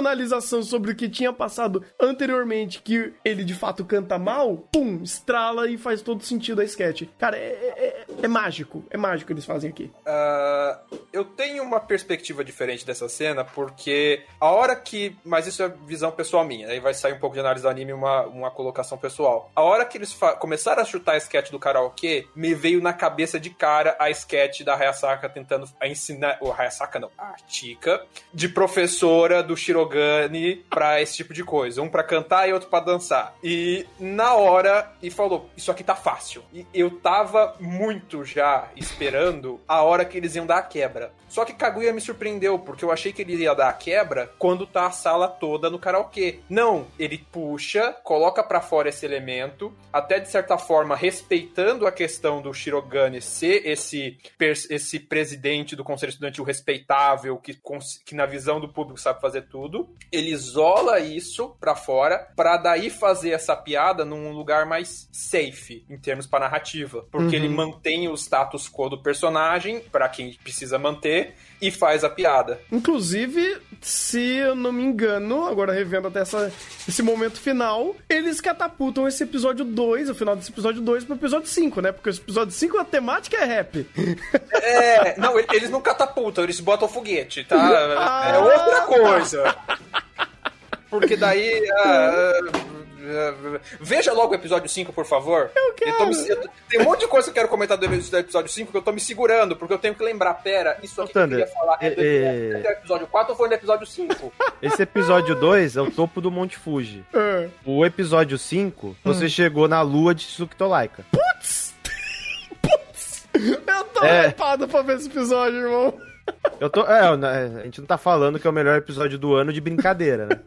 racionalização sobre o que tinha passado anteriormente, que ele de fato canta mal, pum, estrala e faz todo sentido a sketch. Cara, é, é, é mágico. É mágico que eles fazem aqui. Ah, eu tenho uma perspectiva diferente dessa cena, porque a hora que. Mas isso é visão pessoal minha, aí vai sair um pouco de análise do anime uma, uma colocação pessoal. A hora que eles começaram a chutar a sketch do karaokê, me veio na cabeça de cara a sketch da Hayasaka tentando ensinar. O Hayasaka não, a Chika, de professora do Shirogane pra esse tipo de coisa. Um pra cantar e outro pra dançar. E na hora, e falou: Isso aqui tá fácil. E eu tava muito muito já esperando a hora que eles iam dar a quebra. Só que Kaguya me surpreendeu, porque eu achei que ele ia dar a quebra quando tá a sala toda no karaokê. Não, ele puxa, coloca para fora esse elemento, até de certa forma respeitando a questão do Shirogane ser esse, esse presidente do conselho estudantil respeitável, que, que na visão do público sabe fazer tudo. Ele isola isso para fora, para daí fazer essa piada num lugar mais safe, em termos para narrativa. Porque uhum. ele mantém o status quo do personagem, para quem precisa manter, e faz a piada. Inclusive, se eu não me engano, agora revendo até essa, esse momento final, eles catapultam esse episódio 2, o final desse episódio 2, pro episódio 5, né? Porque o episódio 5 a temática é rap. É, não, eles não catapultam, eles botam foguete, tá? [LAUGHS] Ah. É outra coisa. Porque daí. Uh, Veja logo o episódio 5, por favor. Eu quero. Eu me, eu, tem um monte de coisa que eu quero comentar do episódio 5 que eu tô me segurando, porque eu tenho que lembrar. Pera, isso aqui Thunder, que eu queria falar é, do, é... do episódio 4 ou foi no episódio 5? [LAUGHS] Esse episódio 2 é o topo do Monte Fuji. É. O episódio 5, você hum. chegou na lua de Tsukitolaika. Putz! [LAUGHS] Putz! Eu tô é. hypado pra ver esse episódio, irmão. Eu tô. É, a gente não tá falando que é o melhor episódio do ano de brincadeira, né?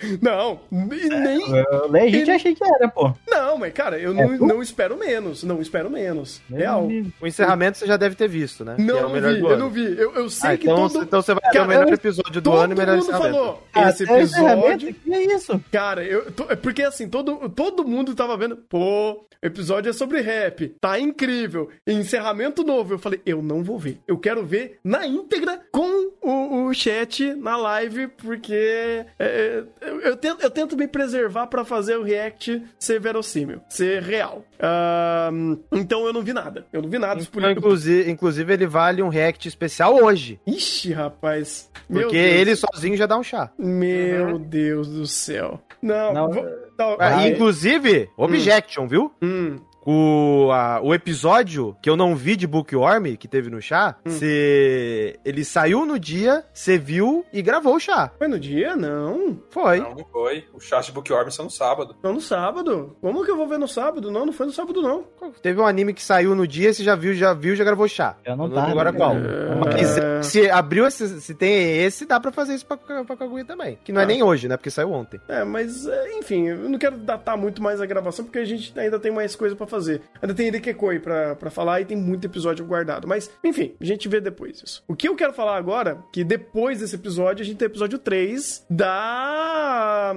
[LAUGHS] Não, nem. É, eu legit achei que era, pô. Não, mas cara, eu é, não, não espero menos. Não espero menos. Real. O encerramento você já deve ter visto, né? Não, é o melhor vi, do ano. eu não vi. Eu, eu sei ah, que então, todo. Então você vai ter o melhor episódio do ano e melhor mundo encerramento. falou. Esse episódio. Que é isso? Cara, eu. Tô, porque assim, todo, todo mundo tava vendo. Pô, o episódio é sobre rap. Tá incrível. Encerramento novo. Eu falei, eu não vou ver. Eu quero ver na íntegra com o, o chat na live, porque. É, eu, eu, tento, eu tento me preservar para fazer o react ser verossímil, ser real. Uh, então eu não vi nada. Eu não vi nada. Então, inclusive, inclusive, ele vale um react especial hoje. Ixi, rapaz. Porque ele sozinho já dá um chá. Meu uhum. Deus do céu. Não, não, vou, não ah, Inclusive, objection, hum. viu? Hum. O, a, o episódio que eu não vi de Bookworm, que teve no chá, hum. Cê, ele saiu no dia, você viu e gravou o chá. Foi no dia? Não. Foi. Não, não foi. O chá de Bookworm são no sábado. Não, no sábado. Como que eu vou ver no sábado? Não, não foi no sábado, não. Teve um anime que saiu no dia, você já viu, já viu, já gravou chá. Eu não tava. Agora qual? É... Mas se abriu esse, se tem esse, dá pra fazer isso pra, pra Kaguya também. Que não é ah. é nem hoje, né? Porque saiu ontem. É, mas, é, enfim, eu não quero datar muito mais a gravação, porque a gente ainda tem mais coisa pra fazer. Ainda tem Irikekoi pra, pra falar e tem muito episódio guardado. Mas, enfim, a gente vê depois isso. O que eu quero falar agora, que depois desse episódio, a gente tem o episódio 3 da.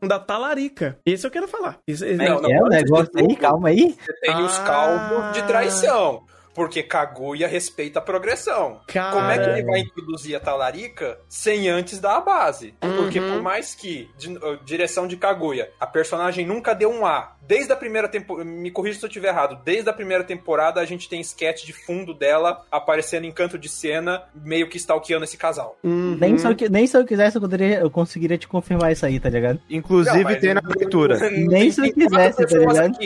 da Talarica. Esse eu quero falar. Esse, esse... Não, não, é o negócio aí, calma aí. Você tem ah... os cálculos de traição. Porque Kaguya respeita a progressão. Cara... Como é que ele vai introduzir a talarica sem antes dar a base? Uhum. Porque por mais que, de, direção de Kaguya, a personagem nunca deu um A, Desde a primeira temporada, me corrija se eu estiver errado, desde a primeira temporada a gente tem sketch de fundo dela aparecendo em canto de cena, meio que stalkeando esse casal. Uhum. Nem, se eu, nem se eu quisesse eu, poderia, eu conseguiria te confirmar isso aí, tá ligado? Inclusive não, tem na abertura. [LAUGHS] Nem se eu quisesse, tá ligado?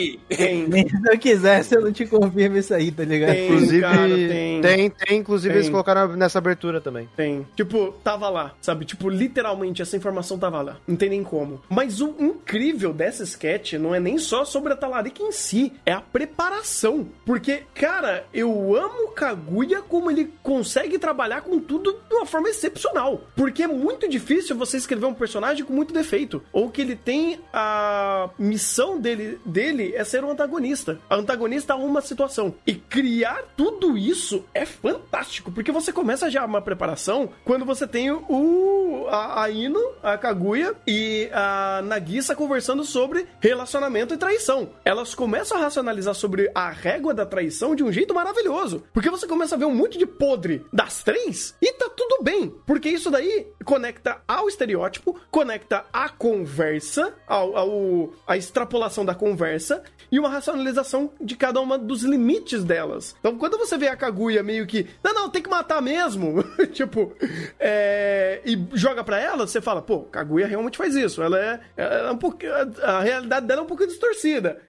Nem se eu quisesse eu não te confirmo isso aí, tá ligado? Tem, inclusive, cara, tem. tem, tem, inclusive tem. eles colocaram nessa abertura também. Tem. Tipo, tava lá, sabe? Tipo, literalmente essa informação tava lá. Não tem nem como. Mas o incrível dessa sketch não é nem só sobre a talarica em si, é a preparação. Porque, cara, eu amo Kaguya como ele consegue trabalhar com tudo de uma forma excepcional. Porque é muito difícil você escrever um personagem com muito defeito. Ou que ele tem a missão dele, dele é ser um antagonista. A antagonista a uma situação. E criar tudo isso é fantástico. Porque você começa já uma preparação quando você tem o a, a Ino, a Kaguya e a Nagisa conversando sobre relacionamento e traição. Elas começam a racionalizar sobre a régua da traição de um jeito maravilhoso. Porque você começa a ver um monte de podre das três e tá tudo bem. Porque isso daí conecta ao estereótipo, conecta à conversa, ao, ao a extrapolação da conversa e uma racionalização de cada uma dos limites delas. Então, quando você vê a Kaguya meio que, não, não, tem que matar mesmo, [LAUGHS] tipo, é, e joga pra ela, você fala, pô, Kaguya realmente faz isso. Ela é, ela é um pouco, a realidade dela é um pouco distorcida.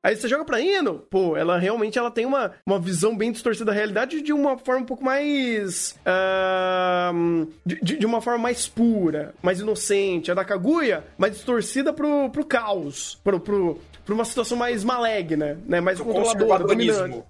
Aí você joga pra Ino, pô, ela realmente ela tem uma, uma visão bem distorcida da realidade de uma forma um pouco mais. Uh, de, de, uma forma mais pura, mais inocente. A da Kaguya, mais distorcida pro, pro caos, pro, pro, pra uma situação mais maligna, né? Mais controladora, dominante.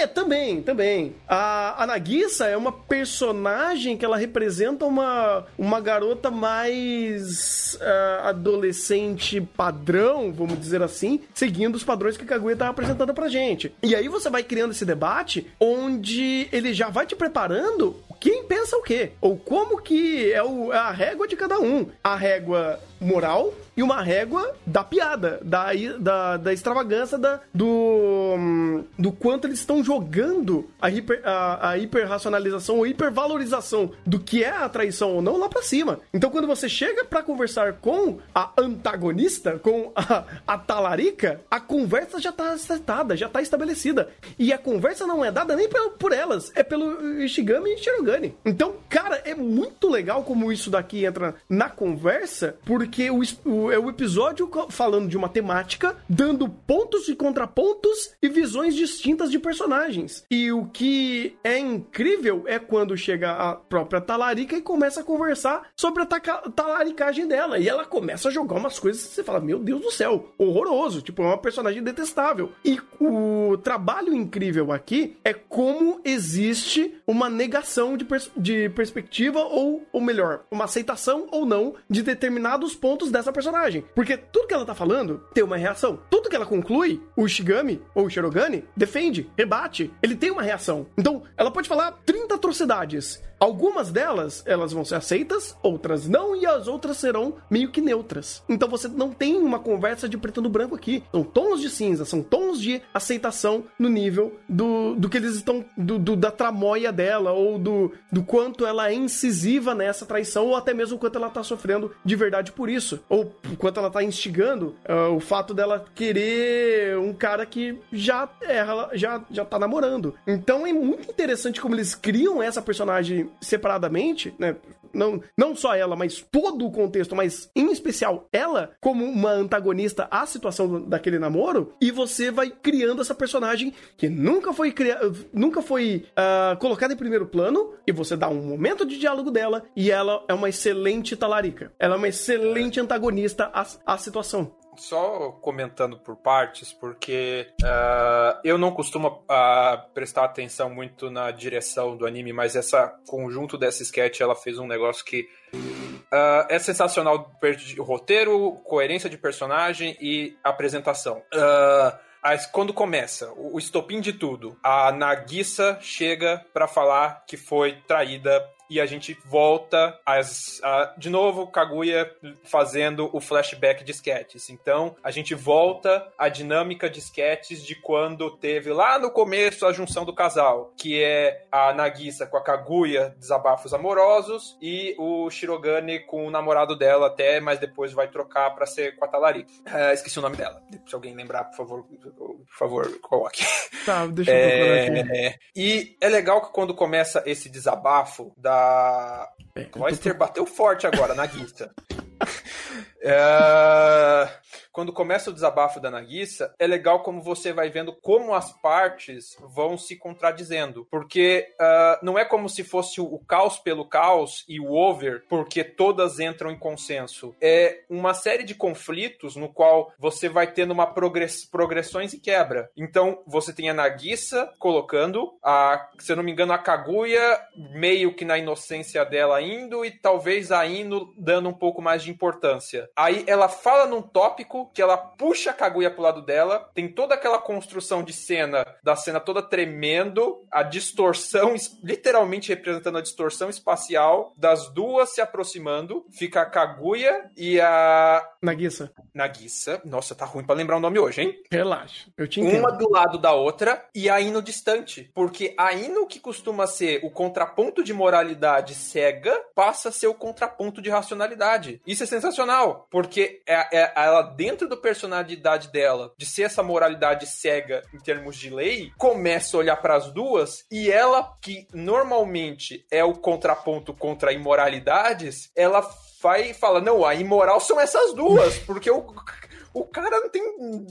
É, também, também. A, a Nagisa é uma personagem que ela representa uma, uma garota mais uh, adolescente padrão, vamos dizer assim, seguindo os padrões que a Kaguya tá apresentando pra gente. E aí você vai criando esse debate onde ele já vai te preparando quem pensa o quê? Ou como que é, o, é a régua de cada um. A régua moral e uma régua da piada, da, da, da extravagância, da, do, do quanto eles estão jogando a, hiper, a, a hiperracionalização ou hipervalorização do que é a traição ou não lá pra cima. Então, quando você chega para conversar com a antagonista, com a, a talarica, a conversa já tá acertada, já tá estabelecida. E a conversa não é dada nem por, por elas, é pelo Ishigami e Shirogane. Então, cara, é muito legal como isso daqui entra na conversa, porque o, o é o episódio falando de uma temática, dando pontos e contrapontos e visões distintas de personagens. E o que é incrível é quando chega a própria Talarica e começa a conversar sobre a talaricagem dela. E ela começa a jogar umas coisas que você fala: Meu Deus do céu, horroroso. Tipo, é uma personagem detestável. E o trabalho incrível aqui é como existe uma negação de, pers de perspectiva, ou, ou melhor, uma aceitação ou não de determinados pontos dessa personagem personagem. Porque tudo que ela tá falando tem uma reação. Tudo que ela conclui, o Shigami ou o Shirogane defende, rebate. Ele tem uma reação. Então, ela pode falar 30 atrocidades. Algumas delas, elas vão ser aceitas, outras não, e as outras serão meio que neutras. Então você não tem uma conversa de preto no branco aqui. São tons de cinza, são tons de aceitação no nível do, do que eles estão. Do, do, da tramóia dela, ou do, do quanto ela é incisiva nessa traição, ou até mesmo quanto ela tá sofrendo de verdade por isso. Ou quanto ela tá instigando uh, o fato dela querer um cara que já, é, já, já tá namorando. Então é muito interessante como eles criam essa personagem separadamente, né? Não, não só ela, mas todo o contexto, mas em especial ela, como uma antagonista à situação daquele namoro, e você vai criando essa personagem que nunca foi nunca foi uh, colocada em primeiro plano, e você dá um momento de diálogo dela, e ela é uma excelente talarica. Ela é uma excelente antagonista à, à situação só comentando por partes, porque uh, eu não costumo uh, prestar atenção muito na direção do anime, mas essa conjunto dessa sketch ela fez um negócio que uh, é sensacional: roteiro, coerência de personagem e apresentação. Mas quando começa, o estopim de tudo, a Nagisa chega para falar que foi traída e a gente volta as, a, de novo Kaguya fazendo o flashback de sketches. Então a gente volta a dinâmica de sketches de quando teve lá no começo a junção do casal, que é a Nagisa com a Kaguya desabafos amorosos e o Shirogane com o namorado dela até, mas depois vai trocar para ser com a Talari. Uh, esqueci o nome dela. Se alguém lembrar, por favor, por favor, coloque. Tá, deixa eu é, aqui. É, e é legal que quando começa esse desabafo da é, o Oyster tô... bateu forte agora na guista. [LAUGHS] é quando começa o desabafo da Nagisa, é legal como você vai vendo como as partes vão se contradizendo. Porque uh, não é como se fosse o caos pelo caos e o over, porque todas entram em consenso. É uma série de conflitos no qual você vai tendo uma progress progressões e quebra. Então, você tem a Nagisa colocando, a, se eu não me engano, a Kaguya meio que na inocência dela indo e talvez a Ino dando um pouco mais de importância. Aí ela fala num tópico que ela puxa a Kaguya pro lado dela, tem toda aquela construção de cena, da cena toda tremendo, a distorção, literalmente representando a distorção espacial das duas se aproximando, fica a Kaguya e a... Nagisa. Nagisa. Nossa, tá ruim para lembrar o nome hoje, hein? Relaxa, eu te entendo. Uma do lado da outra e a Ino distante, porque a Ino que costuma ser o contraponto de moralidade cega, passa a ser o contraponto de racionalidade. Isso é sensacional, porque é, é ela dentro dentro da personalidade dela, de ser essa moralidade cega em termos de lei, começa a olhar para as duas e ela, que normalmente é o contraponto contra imoralidades, ela vai e fala: não, a imoral são essas duas, porque o o cara não tem.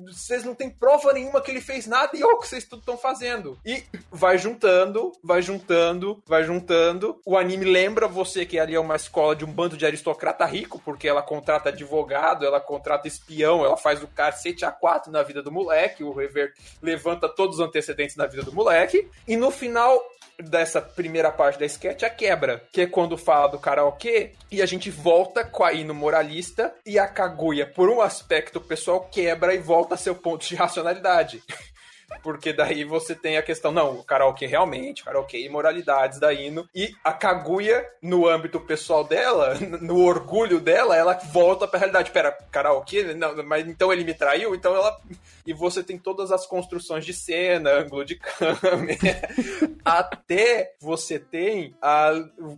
Vocês não tem prova nenhuma que ele fez nada e olha o que vocês tudo estão fazendo. E vai juntando, vai juntando, vai juntando. O anime lembra você que ali é uma escola de um bando de aristocrata rico, porque ela contrata advogado, ela contrata espião, ela faz o cacete a quatro na vida do moleque, o Rever levanta todos os antecedentes na vida do moleque. E no final, dessa primeira parte da sketch a quebra, que é quando fala do karaokê e a gente volta com a hino moralista e a Kaguya, por um aspecto, pessoal quebra e volta a seu ponto de racionalidade. [LAUGHS] Porque daí você tem a questão, não, o karaokê realmente, karaokê e moralidades da Ino. E a Kaguya, no âmbito pessoal dela, [LAUGHS] no orgulho dela, ela volta pra realidade. Pera, karaokê? Não, mas então ele me traiu? Então ela. E você tem todas as construções de cena, ângulo de [LAUGHS] câmera. Até você tem a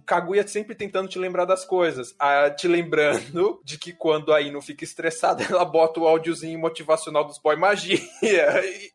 Kaguya sempre tentando te lembrar das coisas. A, te lembrando de que quando a Ino fica estressada, [LAUGHS] ela bota o áudiozinho motivacional dos boy magia. E,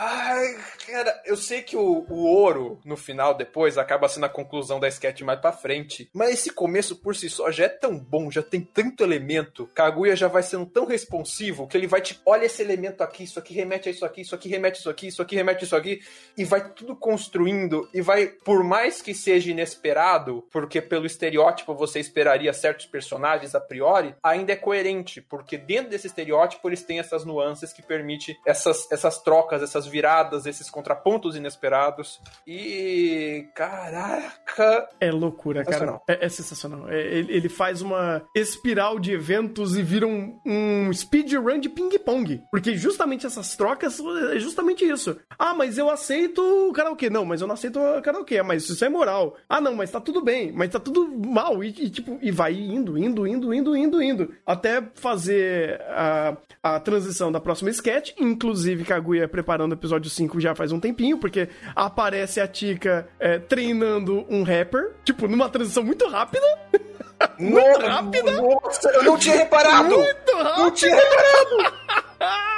Ai, cara, eu sei que o, o ouro, no final, depois, acaba sendo a conclusão da sketch mais pra frente. Mas esse começo por si só já é tão bom, já tem tanto elemento. Kaguya já vai sendo tão responsivo que ele vai te. Olha esse elemento aqui, isso aqui remete a isso aqui, isso aqui remete a isso aqui, isso aqui remete a isso aqui. E vai tudo construindo. E vai, por mais que seja inesperado, porque pelo estereótipo você esperaria certos personagens a priori, ainda é coerente. Porque dentro desse estereótipo eles têm essas nuances que permite essas, essas trocas, essas viradas, esses contrapontos inesperados. E. Caraca! É loucura, cara. É, é sensacional. É, ele, ele, faz uma espiral de eventos e vira um, um speedrun de ping-pong. Porque justamente essas trocas é justamente isso. Ah, mas eu aceito o karaokê. Não, mas eu não aceito o karaokê. Mas isso é moral. Ah, não, mas tá tudo bem. Mas tá tudo mal. E, e tipo, e vai indo, indo, indo, indo, indo, indo. Até fazer a, a transição da próxima sketch. Inclusive, Kaguya preparando episódio 5 já faz um tempinho, porque aparece a Tika é, treinando um rapper, tipo, numa transição muito rápida. [LAUGHS] muito rápida. Nossa, eu não tinha reparado! Muito rápido! Não tinha reparado! [LAUGHS]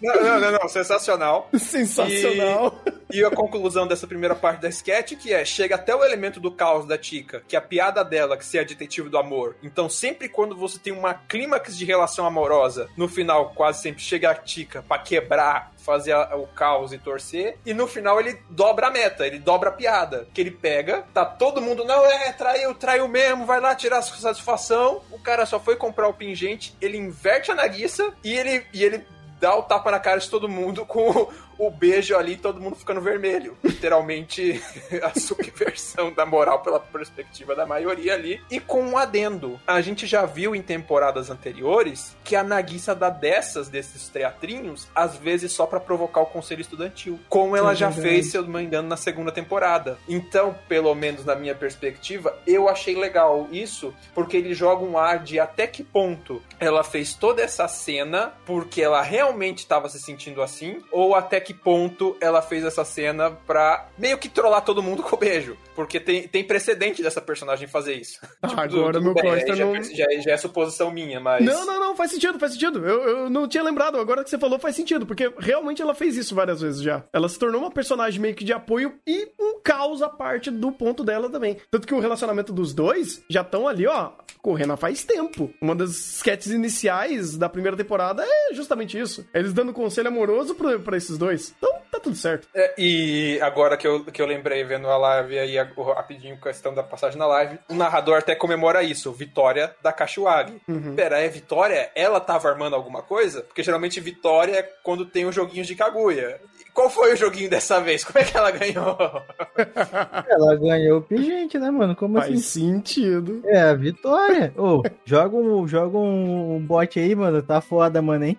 Não, não, não, não, sensacional. Sensacional. E, e, a conclusão dessa primeira parte da sketch, que é, chega até o elemento do caos da Tika, que é a piada dela, que se é detetive do amor. Então, sempre quando você tem uma clímax de relação amorosa, no final quase sempre chega a Tika pra quebrar fazer a, o caos e torcer. E no final ele dobra a meta, ele dobra a piada. Que ele pega, tá todo mundo, não, é, traiu, traiu mesmo, vai lá tirar a satisfação. O cara só foi comprar o pingente, ele inverte a Nagisa e ele, e ele dá o tapa na cara de todo mundo com o beijo ali, todo mundo ficando vermelho. Literalmente [LAUGHS] a subversão da moral pela perspectiva da maioria ali. E com um adendo. A gente já viu em temporadas anteriores que a Nagisa dá dessas, desses teatrinhos, às vezes só para provocar o conselho estudantil. Como ela já fez, se eu não me engano, na segunda temporada. Então, pelo menos na minha perspectiva, eu achei legal isso, porque ele joga um ar de até que ponto ela fez toda essa cena porque ela realmente estava se sentindo assim, ou até que ponto ela fez essa cena pra meio que trollar todo mundo com o beijo. Porque tem, tem precedente dessa personagem fazer isso. Ah, [LAUGHS] tipo, agora do, meu Costa já, não... Já, já, é suposição minha, mas... Não, não, não, faz sentido, faz sentido. Eu, eu não tinha lembrado, agora que você falou faz sentido, porque realmente ela fez isso várias vezes já. Ela se tornou uma personagem meio que de apoio e um caos a parte do ponto dela também. Tanto que o relacionamento dos dois já estão ali, ó, correndo faz tempo. Uma das sketches iniciais da primeira temporada é justamente isso. Eles dando conselho amoroso pra, pra esses dois. Então, tá tudo certo. É, e agora que eu, que eu lembrei vendo a live aí, rapidinho, questão da passagem na live, o narrador até comemora isso, vitória da Kashiwagi. Uhum. Pera, é vitória? Ela tava armando alguma coisa? Porque geralmente vitória é quando tem os joguinhos de Kaguya. Qual foi o joguinho dessa vez? Como é que ela ganhou? ela ganhou o pingente, né, mano? Como Faz assim? sentido. É, a vitória. Ô, oh, joga, um, joga um, um bot aí, mano. Tá foda, mano, hein?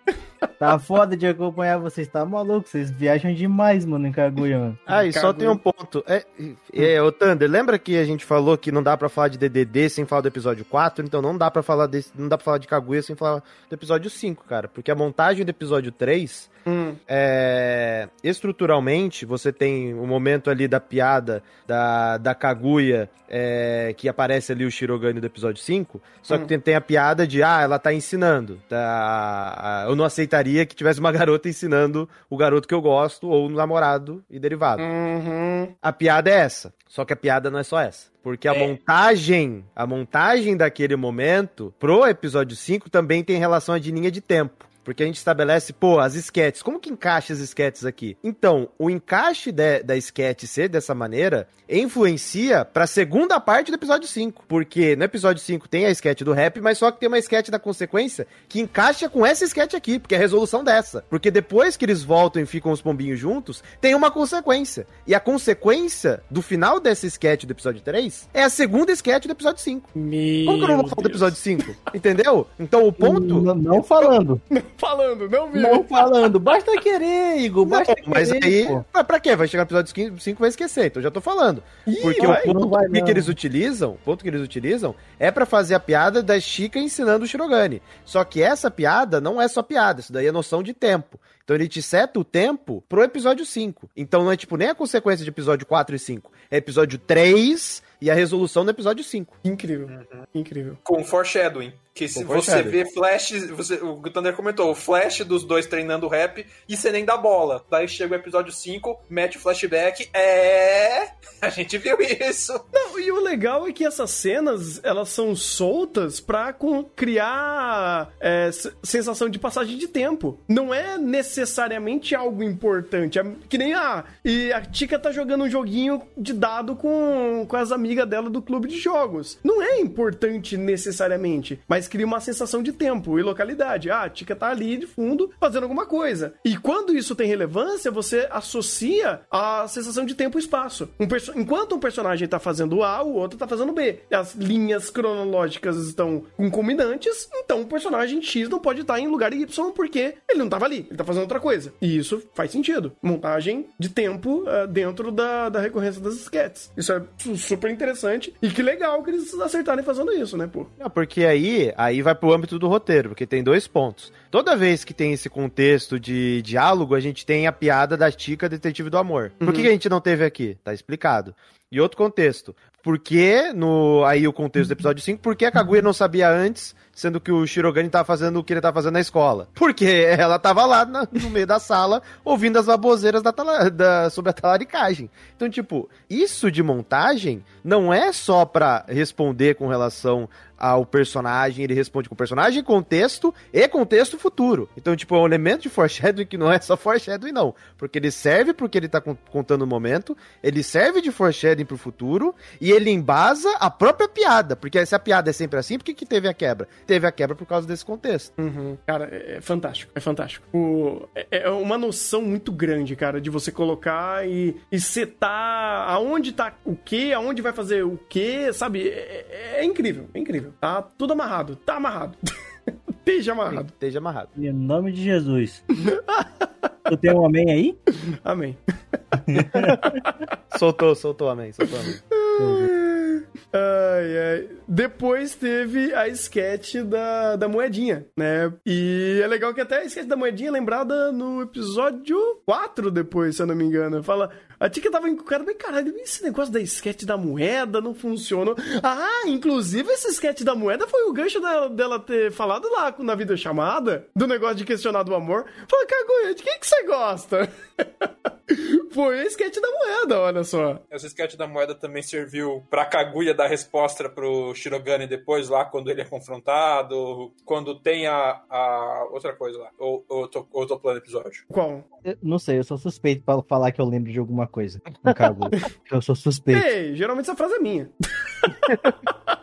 Tá foda de acompanhar vocês, tá maluco? Vocês viajam demais, mano, em Kaguya, mano. Ah, e só tem um ponto. É, é, ô Thunder, lembra que a gente falou que não dá pra falar de DDD sem falar do episódio 4? Então não dá pra falar desse, não dá pra falar de Kaguya sem falar do episódio 5, cara. Porque a montagem do episódio 3 hum. é, estruturalmente, você tem o momento ali da piada da, da Kaguya, é, que aparece ali o Shirogane do episódio 5, só hum. que tem, tem, a piada de, ah, ela tá ensinando, tá, eu não aceito aceitaria que tivesse uma garota ensinando o garoto que eu gosto, ou o namorado e derivado. Uhum. A piada é essa. Só que a piada não é só essa. Porque a É. montagem, a montagem daquele momento pro episódio 5 também tem relação à de linha de tempo. Porque a gente estabelece, pô, as esquetes. Como que encaixa as esquetes aqui? Então, o encaixe de- da esquete ser dessa maneira influencia pra segunda parte do episódio 5. Porque no episódio 5 tem a esquete do rap, mas só que tem uma esquete da consequência que encaixa com essa esquete aqui, porque é a resolução dessa. Porque depois que eles voltam e ficam os pombinhos juntos, tem uma consequência. E a consequência do final dessa esquete do episódio 3 é a segunda esquete do episódio 5. Meu Como que eu não vou falar do episódio 5? Entendeu? Então o ponto. Não, não falando. [LAUGHS] Falando, não vi. Não falando. Basta querer, Igor. Basta querer. Mas aí, pô. mas pra quê? Vai chegar no episódio 5 vai esquecer, então eu já tô falando. Porque vai? o ponto vai, que, que eles utilizam, o ponto que eles utilizam é pra fazer a piada da Chica ensinando o Shirogane. Só que essa piada não é só piada, isso daí é noção de tempo. Então ele te seta o tempo pro episódio 5. Então não é tipo nem a consequência de episódio 4 e 5. É episódio 3 e a resolução do episódio 5. Incrível. Incrível. Com foreshadowing. Que se você foreshadowing. vê flash, você, o Thunder comentou, o flash dos dois treinando rap e você nem dá bola. Daí chega o episódio 5, mete o flashback, é. A gente viu isso. Não, e o legal é que essas cenas, elas são soltas pra com- criar é, sensação de passagem de tempo. Não é necessariamente algo importante. É que nem a... E a Tika tá jogando um joguinho de dado com, com as amigas dela do clube de jogos. Não é importante necessariamente, mas cria uma sensação de tempo e localidade. Ah, a Tika tá ali de fundo fazendo alguma coisa. E quando isso tem relevância, você associa a sensação de tempo e espaço. Um Enquanto um personagem tá fazendo A, o outro tá fazendo B. As linhas cronológicas estão concomitantes, então o personagem X não pode estar em lugar Y porque ele não tava ali, ele tá fazendo outra coisa. E isso faz sentido. Montagem de tempo ah, dentro da, da recorrência das sketches. Isso é su- super interessante e que legal que eles acertarem fazendo isso, né, pô? Não, porque aí, aí vai pro âmbito do roteiro, porque tem dois pontos. Toda vez que tem esse contexto de diálogo, a gente tem a piada da Tica Detetive do Amor. Por que, que a gente não teve aqui? Tá explicado. E outro contexto. Por que, no, aí o contexto do episódio 5, por que a Kaguya não sabia antes, sendo que o Shirogane tava fazendo o que ele tava fazendo na escola? Porque ela tava lá na- no meio da sala, ouvindo as baboseiras da, da- sobre a talaricagem. Então, tipo, isso de montagem não é só pra responder com relação ao personagem, ele responde com personagem, contexto e contexto futuro. Então, tipo, é um elemento de foreshadowing que não é só foreshadowing, não. Porque ele serve porque ele tá con- contando o momento, ele serve de foreshadowing pro futuro, e ele embasa a própria piada. Porque se a piada é sempre assim, por que, que teve a quebra? Teve a quebra por causa desse contexto. Cara, é, é fantástico, é fantástico. O- é, é uma noção muito grande, cara, de você colocar e, e setar aonde tá o que, aonde vai fazer o que, sabe? É, é- é incrível, é incrível. Tá tudo amarrado, tá amarrado. [LAUGHS] Esteja amarrado. Esteja amarrado. Em nome de Jesus. [LAUGHS] tu tem um amém aí? Amém. [LAUGHS] Soltou, soltou, amém, soltou, amém. Ai, ai. Depois teve a sketch da, da moedinha, né? E é legal que até a sketch da moedinha é lembrada no episódio 4 depois, se eu não me engano. Fala, a Tika tava encucada, bem caralho, esse negócio da sketch da moeda não funcionou. Ah, inclusive esse sketch da moeda foi o gancho dela, dela ter falado lá na videochamada, do negócio de questionar do amor. Fala, Kaguya, de quem que você gosta? [LAUGHS] foi a sketch da moeda, olha só. Essa sketch da moeda também serviu pra Kaguya dar resposta pro Shirogane depois, lá quando ele é confrontado, quando tem a, a outra coisa lá. Ou, ou, eu tô, ou eu tô pulando episódio. Qual? Eu não sei, eu sou suspeito pra falar que eu lembro de alguma coisa. No Kagu. [LAUGHS] eu sou suspeito. Ei, geralmente essa frase é minha. [LAUGHS]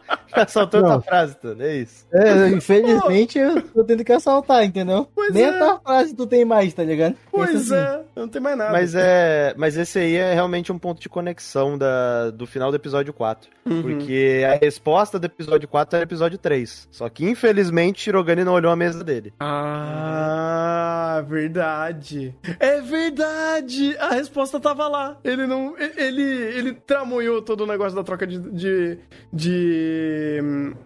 Soltou Não. outra frase, tudo, é isso. É, infelizmente eu tô tendo que assaltar, entendeu? Pois Nem é. a tua frase tu tem mais, tá ligado? Pois Pensa assim. é, não tem mais nada. Mas é, mas esse aí é realmente um ponto de conexão da, do final do episódio 4. Uhum. Porque a resposta do episódio 4 era o episódio 3. Só que, infelizmente, Shirogane não olhou a mesa dele. Ah, verdade. É verdade. A resposta tava lá. Ele não. Ele, ele tramoiou todo o negócio da troca de. de. de,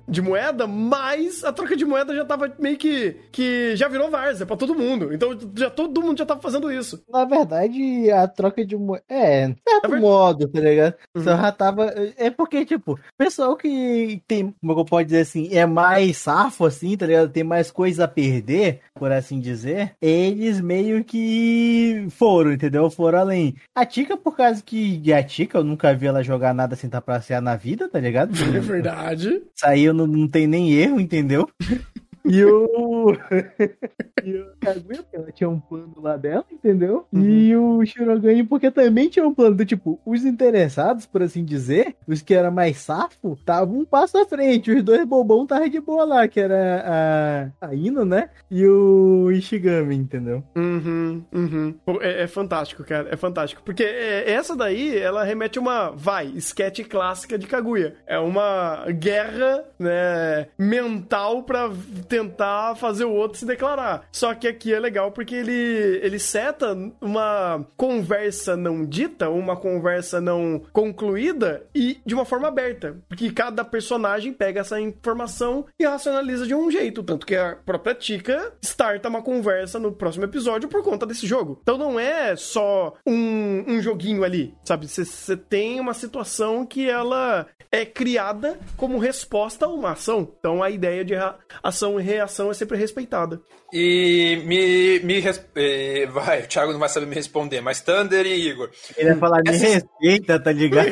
de moeda, mas a troca de moeda já tava meio que. que já virou várzea pra todo mundo. Então já todo mundo já tava fazendo isso. Na verdade, a troca de moeda. É, de certo É ver- modo, tá ligado? Uhum. Só já tava. É porque, tipo, pessoal que tem, como eu posso dizer assim, é mais safo, assim, tá ligado? Tem mais coisa a perder, por assim dizer. Eles meio que foram, entendeu? Foram além. A Tika, por causa que. E a Tika, eu nunca vi ela jogar nada sem trapacear na vida, tá ligado? É verdade. Isso aí eu não, não tem nem erro, entendeu? [LAUGHS] E o. [LAUGHS] [LAUGHS] e o Kaguya, porque ela tinha um plano lá dela, entendeu? E o Shirogane, porque também tinha um plano do tipo, os interessados, por assim dizer, os que eram mais safo, estavam um passo à frente. Os dois bobão estavam de boa lá, que era a, a Ino, né? E o Ishigami, entendeu? Uhum, uhum. É, é fantástico, cara. É fantástico. Porque é, essa daí, ela remete a uma, vai, sketch clássica de Kaguya. É uma guerra, né, mental pra tentar fazer o outro se declarar. Só que aqui é legal porque ele, ele seta uma conversa não dita, uma conversa não concluída e de uma forma aberta. Porque cada personagem pega essa informação e racionaliza de um jeito. Tanto que a própria Tika starta uma conversa no próximo episódio por conta desse jogo. Então não é só um, um joguinho ali, sabe? Você tem uma situação que ela é criada como resposta a uma ação. Então a ideia de ação e reação é sempre respeitada. E me. me eh, vai, o Thiago não vai saber me responder, mas Thunder e Igor. Ele ia falar, me Essa- respeita, tá ligado?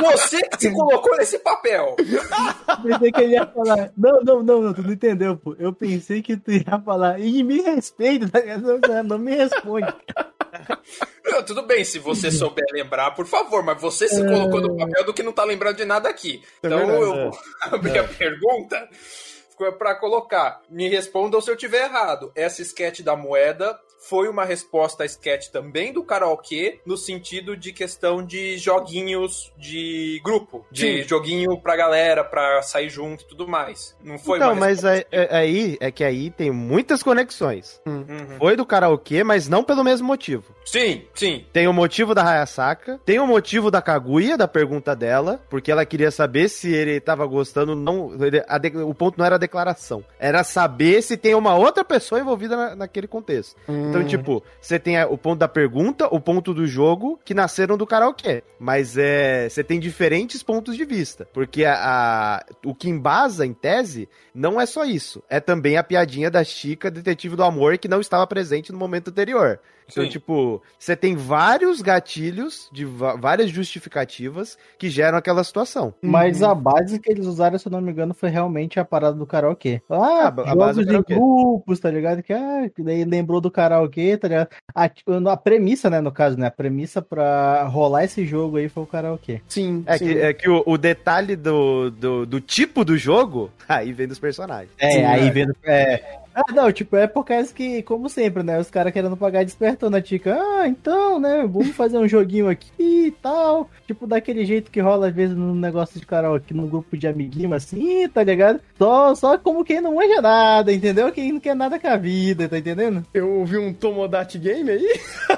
Você que se colocou nesse papel! pensei que ele ia falar. Não, não, não, não, tu não entendeu, pô. Eu pensei que tu ia falar. E me respeita, tá ligado? Não, não me responde. Não, tudo bem, se você souber lembrar, por favor, mas você se colocou no papel do que não tá lembrando de nada aqui. É Então eu vou [LAUGHS] abrir a pergunta pra colocar. Me respondam se eu tiver errado. Essa sketch da moeda foi uma resposta à sketch também do karaokê, no sentido de questão de joguinhos de grupo, de Sim. joguinho pra galera, pra sair junto e tudo mais. Não foi então, uma mas aí, é- aí é que aí tem muitas conexões. Uhum. Foi do karaokê, mas não pelo mesmo motivo. Sim, sim. Tem o motivo da Hayasaka, tem o motivo da Kaguya, da pergunta dela, porque ela queria saber se ele tava gostando, não, ele- a de- o ponto não era a declaração, era saber se tem uma outra pessoa envolvida na- naquele contexto. Então, tipo, você tem o ponto da pergunta, o ponto do jogo, que nasceram do karaokê, mas é, você tem diferentes pontos de vista, porque a, a- o que embasa, em tese, não é só isso, é também a piadinha da Chica, detetive do amor, que não estava presente no momento anterior. Então, Sim. tipo, você tem vários gatilhos de várias justificativas que geram aquela situação. Mas a base que eles usaram, se eu não me engano, foi realmente a parada do karaokê. Ah, a base jogos do karaokê. grupos, tá ligado? Que, ah, daí lembrou do karaokê, tá ligado? A, a premissa, né, no caso, né? A premissa pra rolar esse jogo aí foi o karaokê. Sim, É sim. que, é que o, o detalhe do, do, do tipo do jogo, [LAUGHS] aí vem dos personagens. É, Sim, aí é. vendo. É. Ah, não, tipo, é por causa que, como sempre, né? Os caras querendo pagar despertou na Tica. Ah, então, né? Vamos fazer um joguinho aqui e tal. Tipo, daquele jeito que rola às vezes num negócio de karaokê, num grupo de amiguinho assim, tá ligado? Só, só como quem não manja nada, entendeu? Quem não quer nada com a vida, tá entendendo? Eu ouvi um Tomodachi Game aí. [LAUGHS]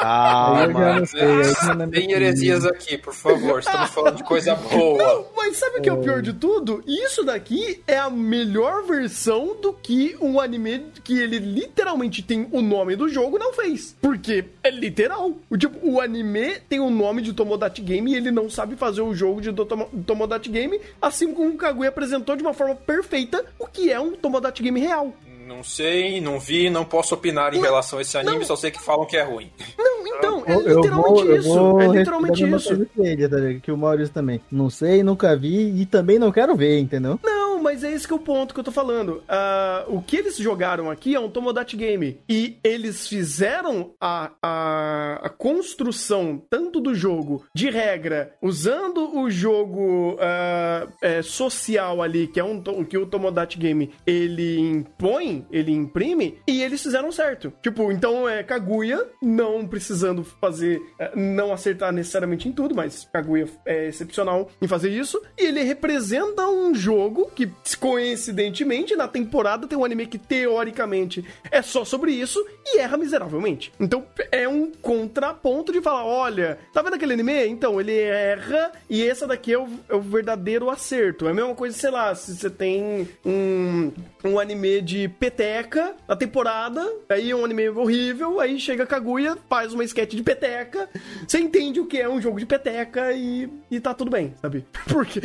Ah, eu não sei, é Tem heresias aqui, por favor. Estamos falando de coisa boa. Não, mas sabe o que é o pior de tudo? Isso daqui é a melhor versão do que um anime que ele literalmente tem o nome do jogo não fez. Porque é literal. O, tipo, o anime tem o nome de Tomodachi Game e ele não sabe fazer o jogo de Tomo- Tomodachi Game, assim como o Kaguya apresentou de uma forma perfeita o que é um Tomodachi Game real. Não sei, não vi, não posso opinar em relação a esse anime, não. só sei que falam que é ruim. Não, então, é Eu- eu literalmente vou- eu isso. vou é literalmente isso. que ele, tá? Que o Maurício também. Não sei, nunca vi e também não quero ver, entendeu? Não, mas é esse que é o ponto que eu tô falando. Ah, o que eles jogaram aqui é um Tomodachi Game. E eles fizeram a, a, a construção tanto do jogo de regra, usando o jogo ah, é, social ali, que é um que o Tomodachi Game ele impõe, ele imprime, e eles fizeram certo. Tipo, então é Kaguya, não precisando fazer, eh, não acertar necessariamente em tudo, mas Kaguya é excepcional em fazer isso. E ele representa um jogo que coincidentemente, na temporada tem um anime que teoricamente é só sobre isso e erra miseravelmente. Então é um contraponto de falar: olha, tá vendo aquele anime? Então, ele erra e esse daqui é o, é o verdadeiro acerto. É a mesma coisa, sei lá, se você tem um, um anime de peteca na temporada, aí é um anime horrível, aí chega Kaguya, faz uma sketch de peteca, você entende o que é um jogo de peteca e, e tá tudo bem, sabe? [LAUGHS] Porque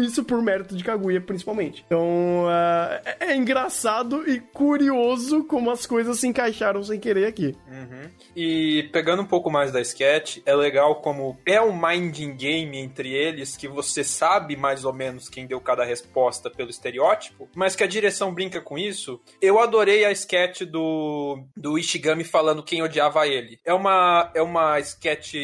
isso por mérito de Kaguya, principalmente. Então, uh, é, engraçado e curioso como as coisas se encaixaram sem querer aqui. Uhum. E pegando um pouco mais da sketch, é legal como é um minding game entre eles que você sabe mais ou menos quem deu cada resposta pelo estereótipo, mas que a direção brinca com isso. Eu adorei a sketch do, do Ishigami falando quem odiava ele. É uma é uma sketch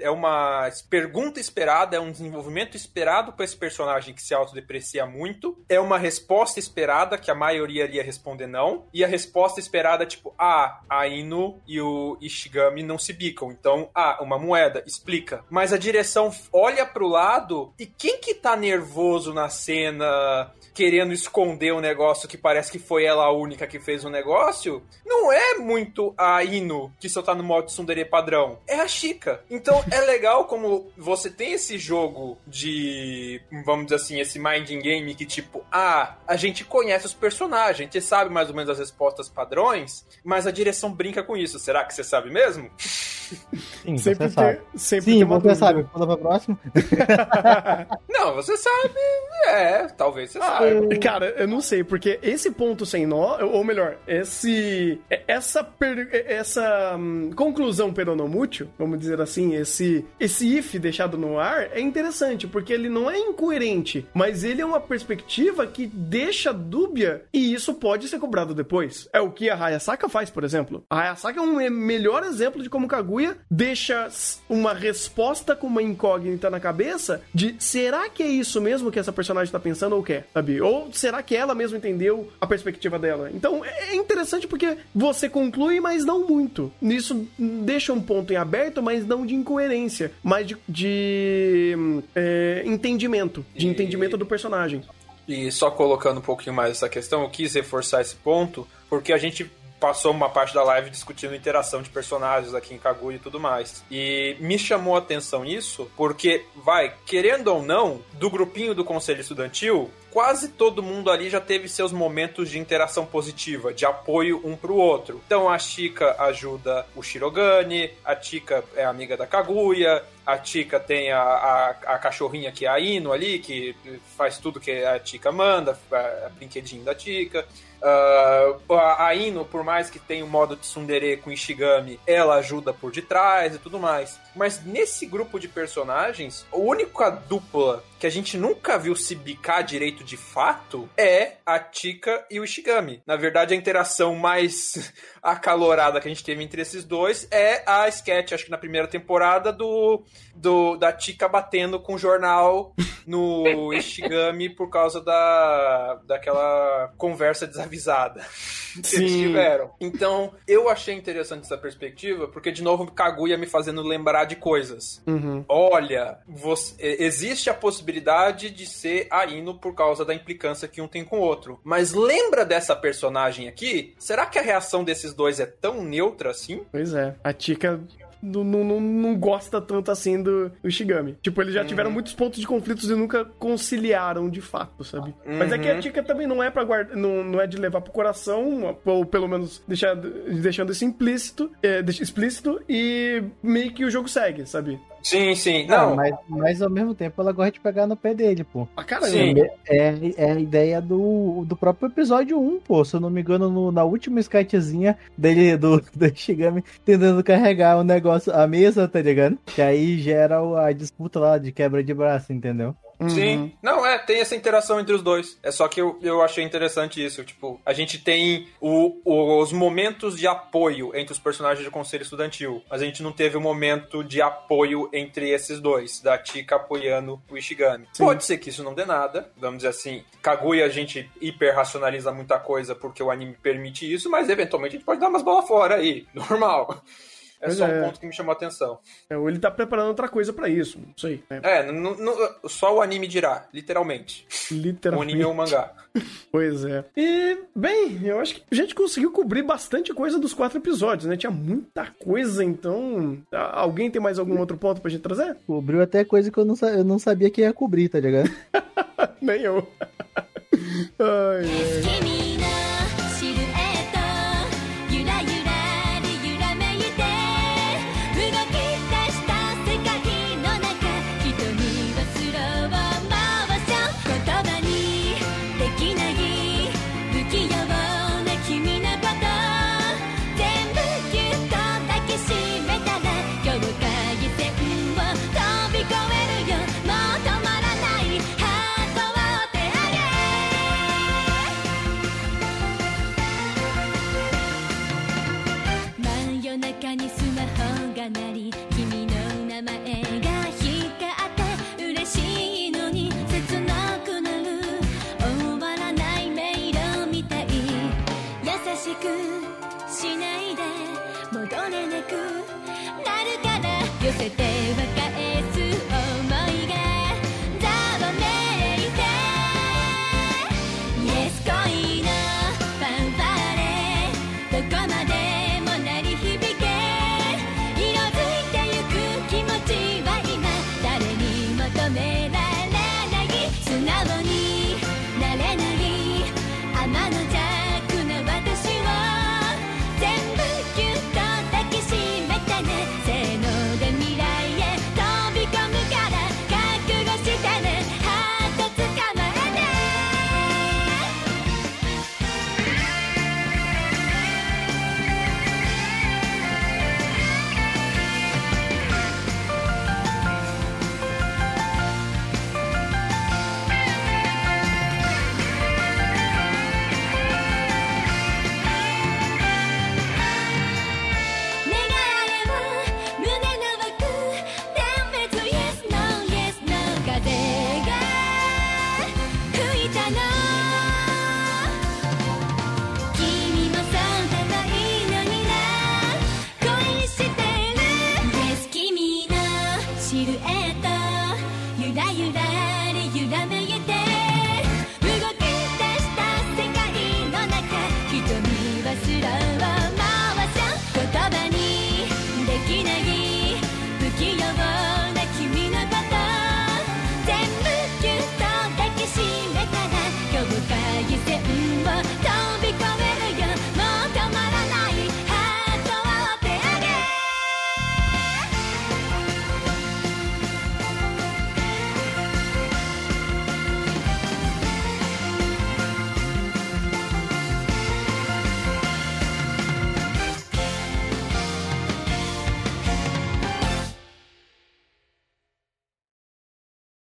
é uma pergunta esperada, é um desenvolvimento esperado para esse personagem que se autodeprecia muito. É uma resposta esperada que a maioria iria responder não, e a resposta esperada tipo, ah, a Inu e o Ishigami não se bicam. Então, ah, uma moeda, explica. Mas a direção olha pro lado e quem que tá nervoso na cena querendo esconder um negócio que parece que foi ela a única que fez o um negócio, não é muito a Ino que só tá no modo Sundere padrão. É a Chica. Então é legal como você tem esse jogo de, vamos dizer assim, esse minding game que tipo, ah, a gente conhece os personagens, a gente sabe mais ou menos as respostas padrões, mas a direção brinca com isso. Será que você sabe mesmo? [LAUGHS] Sim, sempre você sabe. Sempre Sim, você sabe. Pula pra próximo. [LAUGHS] não, você sabe. É, talvez você ah, saiba. Cara, eu não sei, porque esse ponto sem nó, ou melhor, esse essa per, essa hum, conclusão peronomútil, vamos dizer assim, esse esse if deixado no ar é interessante, porque ele não é incoerente, mas ele é uma perspectiva que deixa dúbia e isso pode ser cobrado depois. É o que a Hayasaka faz, por exemplo. A Hayasaka é um melhor exemplo de como Kaguya Kaguya deixa uma resposta com uma incógnita na cabeça de será que é isso mesmo que essa personagem tá pensando ou quer, sabe? Ou será que ela mesmo entendeu a perspectiva dela? Então é interessante porque você conclui, mas não muito. Isso deixa um ponto em aberto, mas não de incoerência, mas de, de é, entendimento, de e... entendimento do personagem. E só colocando um pouquinho mais essa questão, eu quis reforçar esse ponto, porque a gente passou uma parte da live discutindo interação de personagens aqui em Kaguya e tudo mais. E me chamou a atenção isso, porque, vai, querendo ou não, do grupinho do conselho estudantil, quase todo mundo ali já teve seus momentos de interação positiva, de apoio um pro outro. Então a Chika ajuda o Shirogane, a Chika é amiga da Kaguya, a Chika tem a, a, a, cachorrinha que é a Ino ali, que faz tudo que a Chika manda, a, brinquedinho da Chika. Uh, a Ino, por mais que tenha o modo tsundere com Ishigami, ela ajuda por detrás e tudo mais. Mas nesse grupo de personagens, a única dupla que a gente nunca viu se bicar direito de fato é a Tika e o Ishigami. Na verdade, a interação mais [LAUGHS] acalorada que a gente teve entre esses dois é a sketch, acho que na primeira temporada, do, do da Tika batendo com o jornal no [LAUGHS] Ishigami por causa da, daquela conversa desavisada que Sim. eles tiveram. Então, eu achei interessante essa perspectiva, porque, de novo, Kaguya me fazendo lembrar de coisas. Uhum. Olha, você, existe a possibilidade de ser a Ino por causa da implicância que um tem com o outro. Mas lembra dessa personagem aqui? Será que a reação desses dois é tão neutra assim? Pois é. A Tika não, não, não gosta tanto assim do, do Shigami. Tipo, eles já uhum. tiveram muitos pontos de conflitos e nunca conciliaram de fato, sabe? Uhum. Mas é que a dica também não é para guardar, não, não é de levar pro coração, ou pelo menos deixar, deixando isso implícito, é, explícito, e meio que o jogo segue, sabe? Sim, sim. Não, não, mas, mas ao mesmo tempo ela gosta de pegar no pé dele, pô. Ah, caramba. Sim. É, é a ideia do, do próprio episódio 1, pô. Se eu não me engano, no, na última sketchzinha dele, do, [LAUGHS] do Shigami, tentando carregar o negócio, a mesa, tá ligado? Que aí gera a disputa lá de quebra de braço, entendeu? Uhum. Sim. Não, é, tem essa interação entre os dois. É só que eu, eu achei interessante isso. Tipo, a gente tem o, os momentos de apoio entre os personagens do Conselho Estudantil, mas a gente não teve o um momento de apoio entre esses dois, da Tika apoiando o Ishigami. Sim. Pode ser que isso não dê nada, vamos dizer assim. Kaguya a gente hiper racionaliza muita coisa porque o anime permite isso, mas eventualmente a gente pode dar umas bolas fora aí, [LAUGHS] normal. É, é um ponto que me chamou a atenção. É, ou ele tá preparando outra coisa para isso, isso aí. Né? É, só o anime dirá, literalmente. Literalmente. O anime ou um mangá. [LAUGHS] pois é. E, bem, eu acho que a gente conseguiu cobrir bastante coisa dos quatro episódios, né? Tinha muita coisa, então. Alguém tem mais algum outro ponto pra gente trazer? Cobriu até coisa que eu não, eu não sabia que ia cobrir, tá ligado? [LAUGHS] Nem eu. [LAUGHS] ai, ai.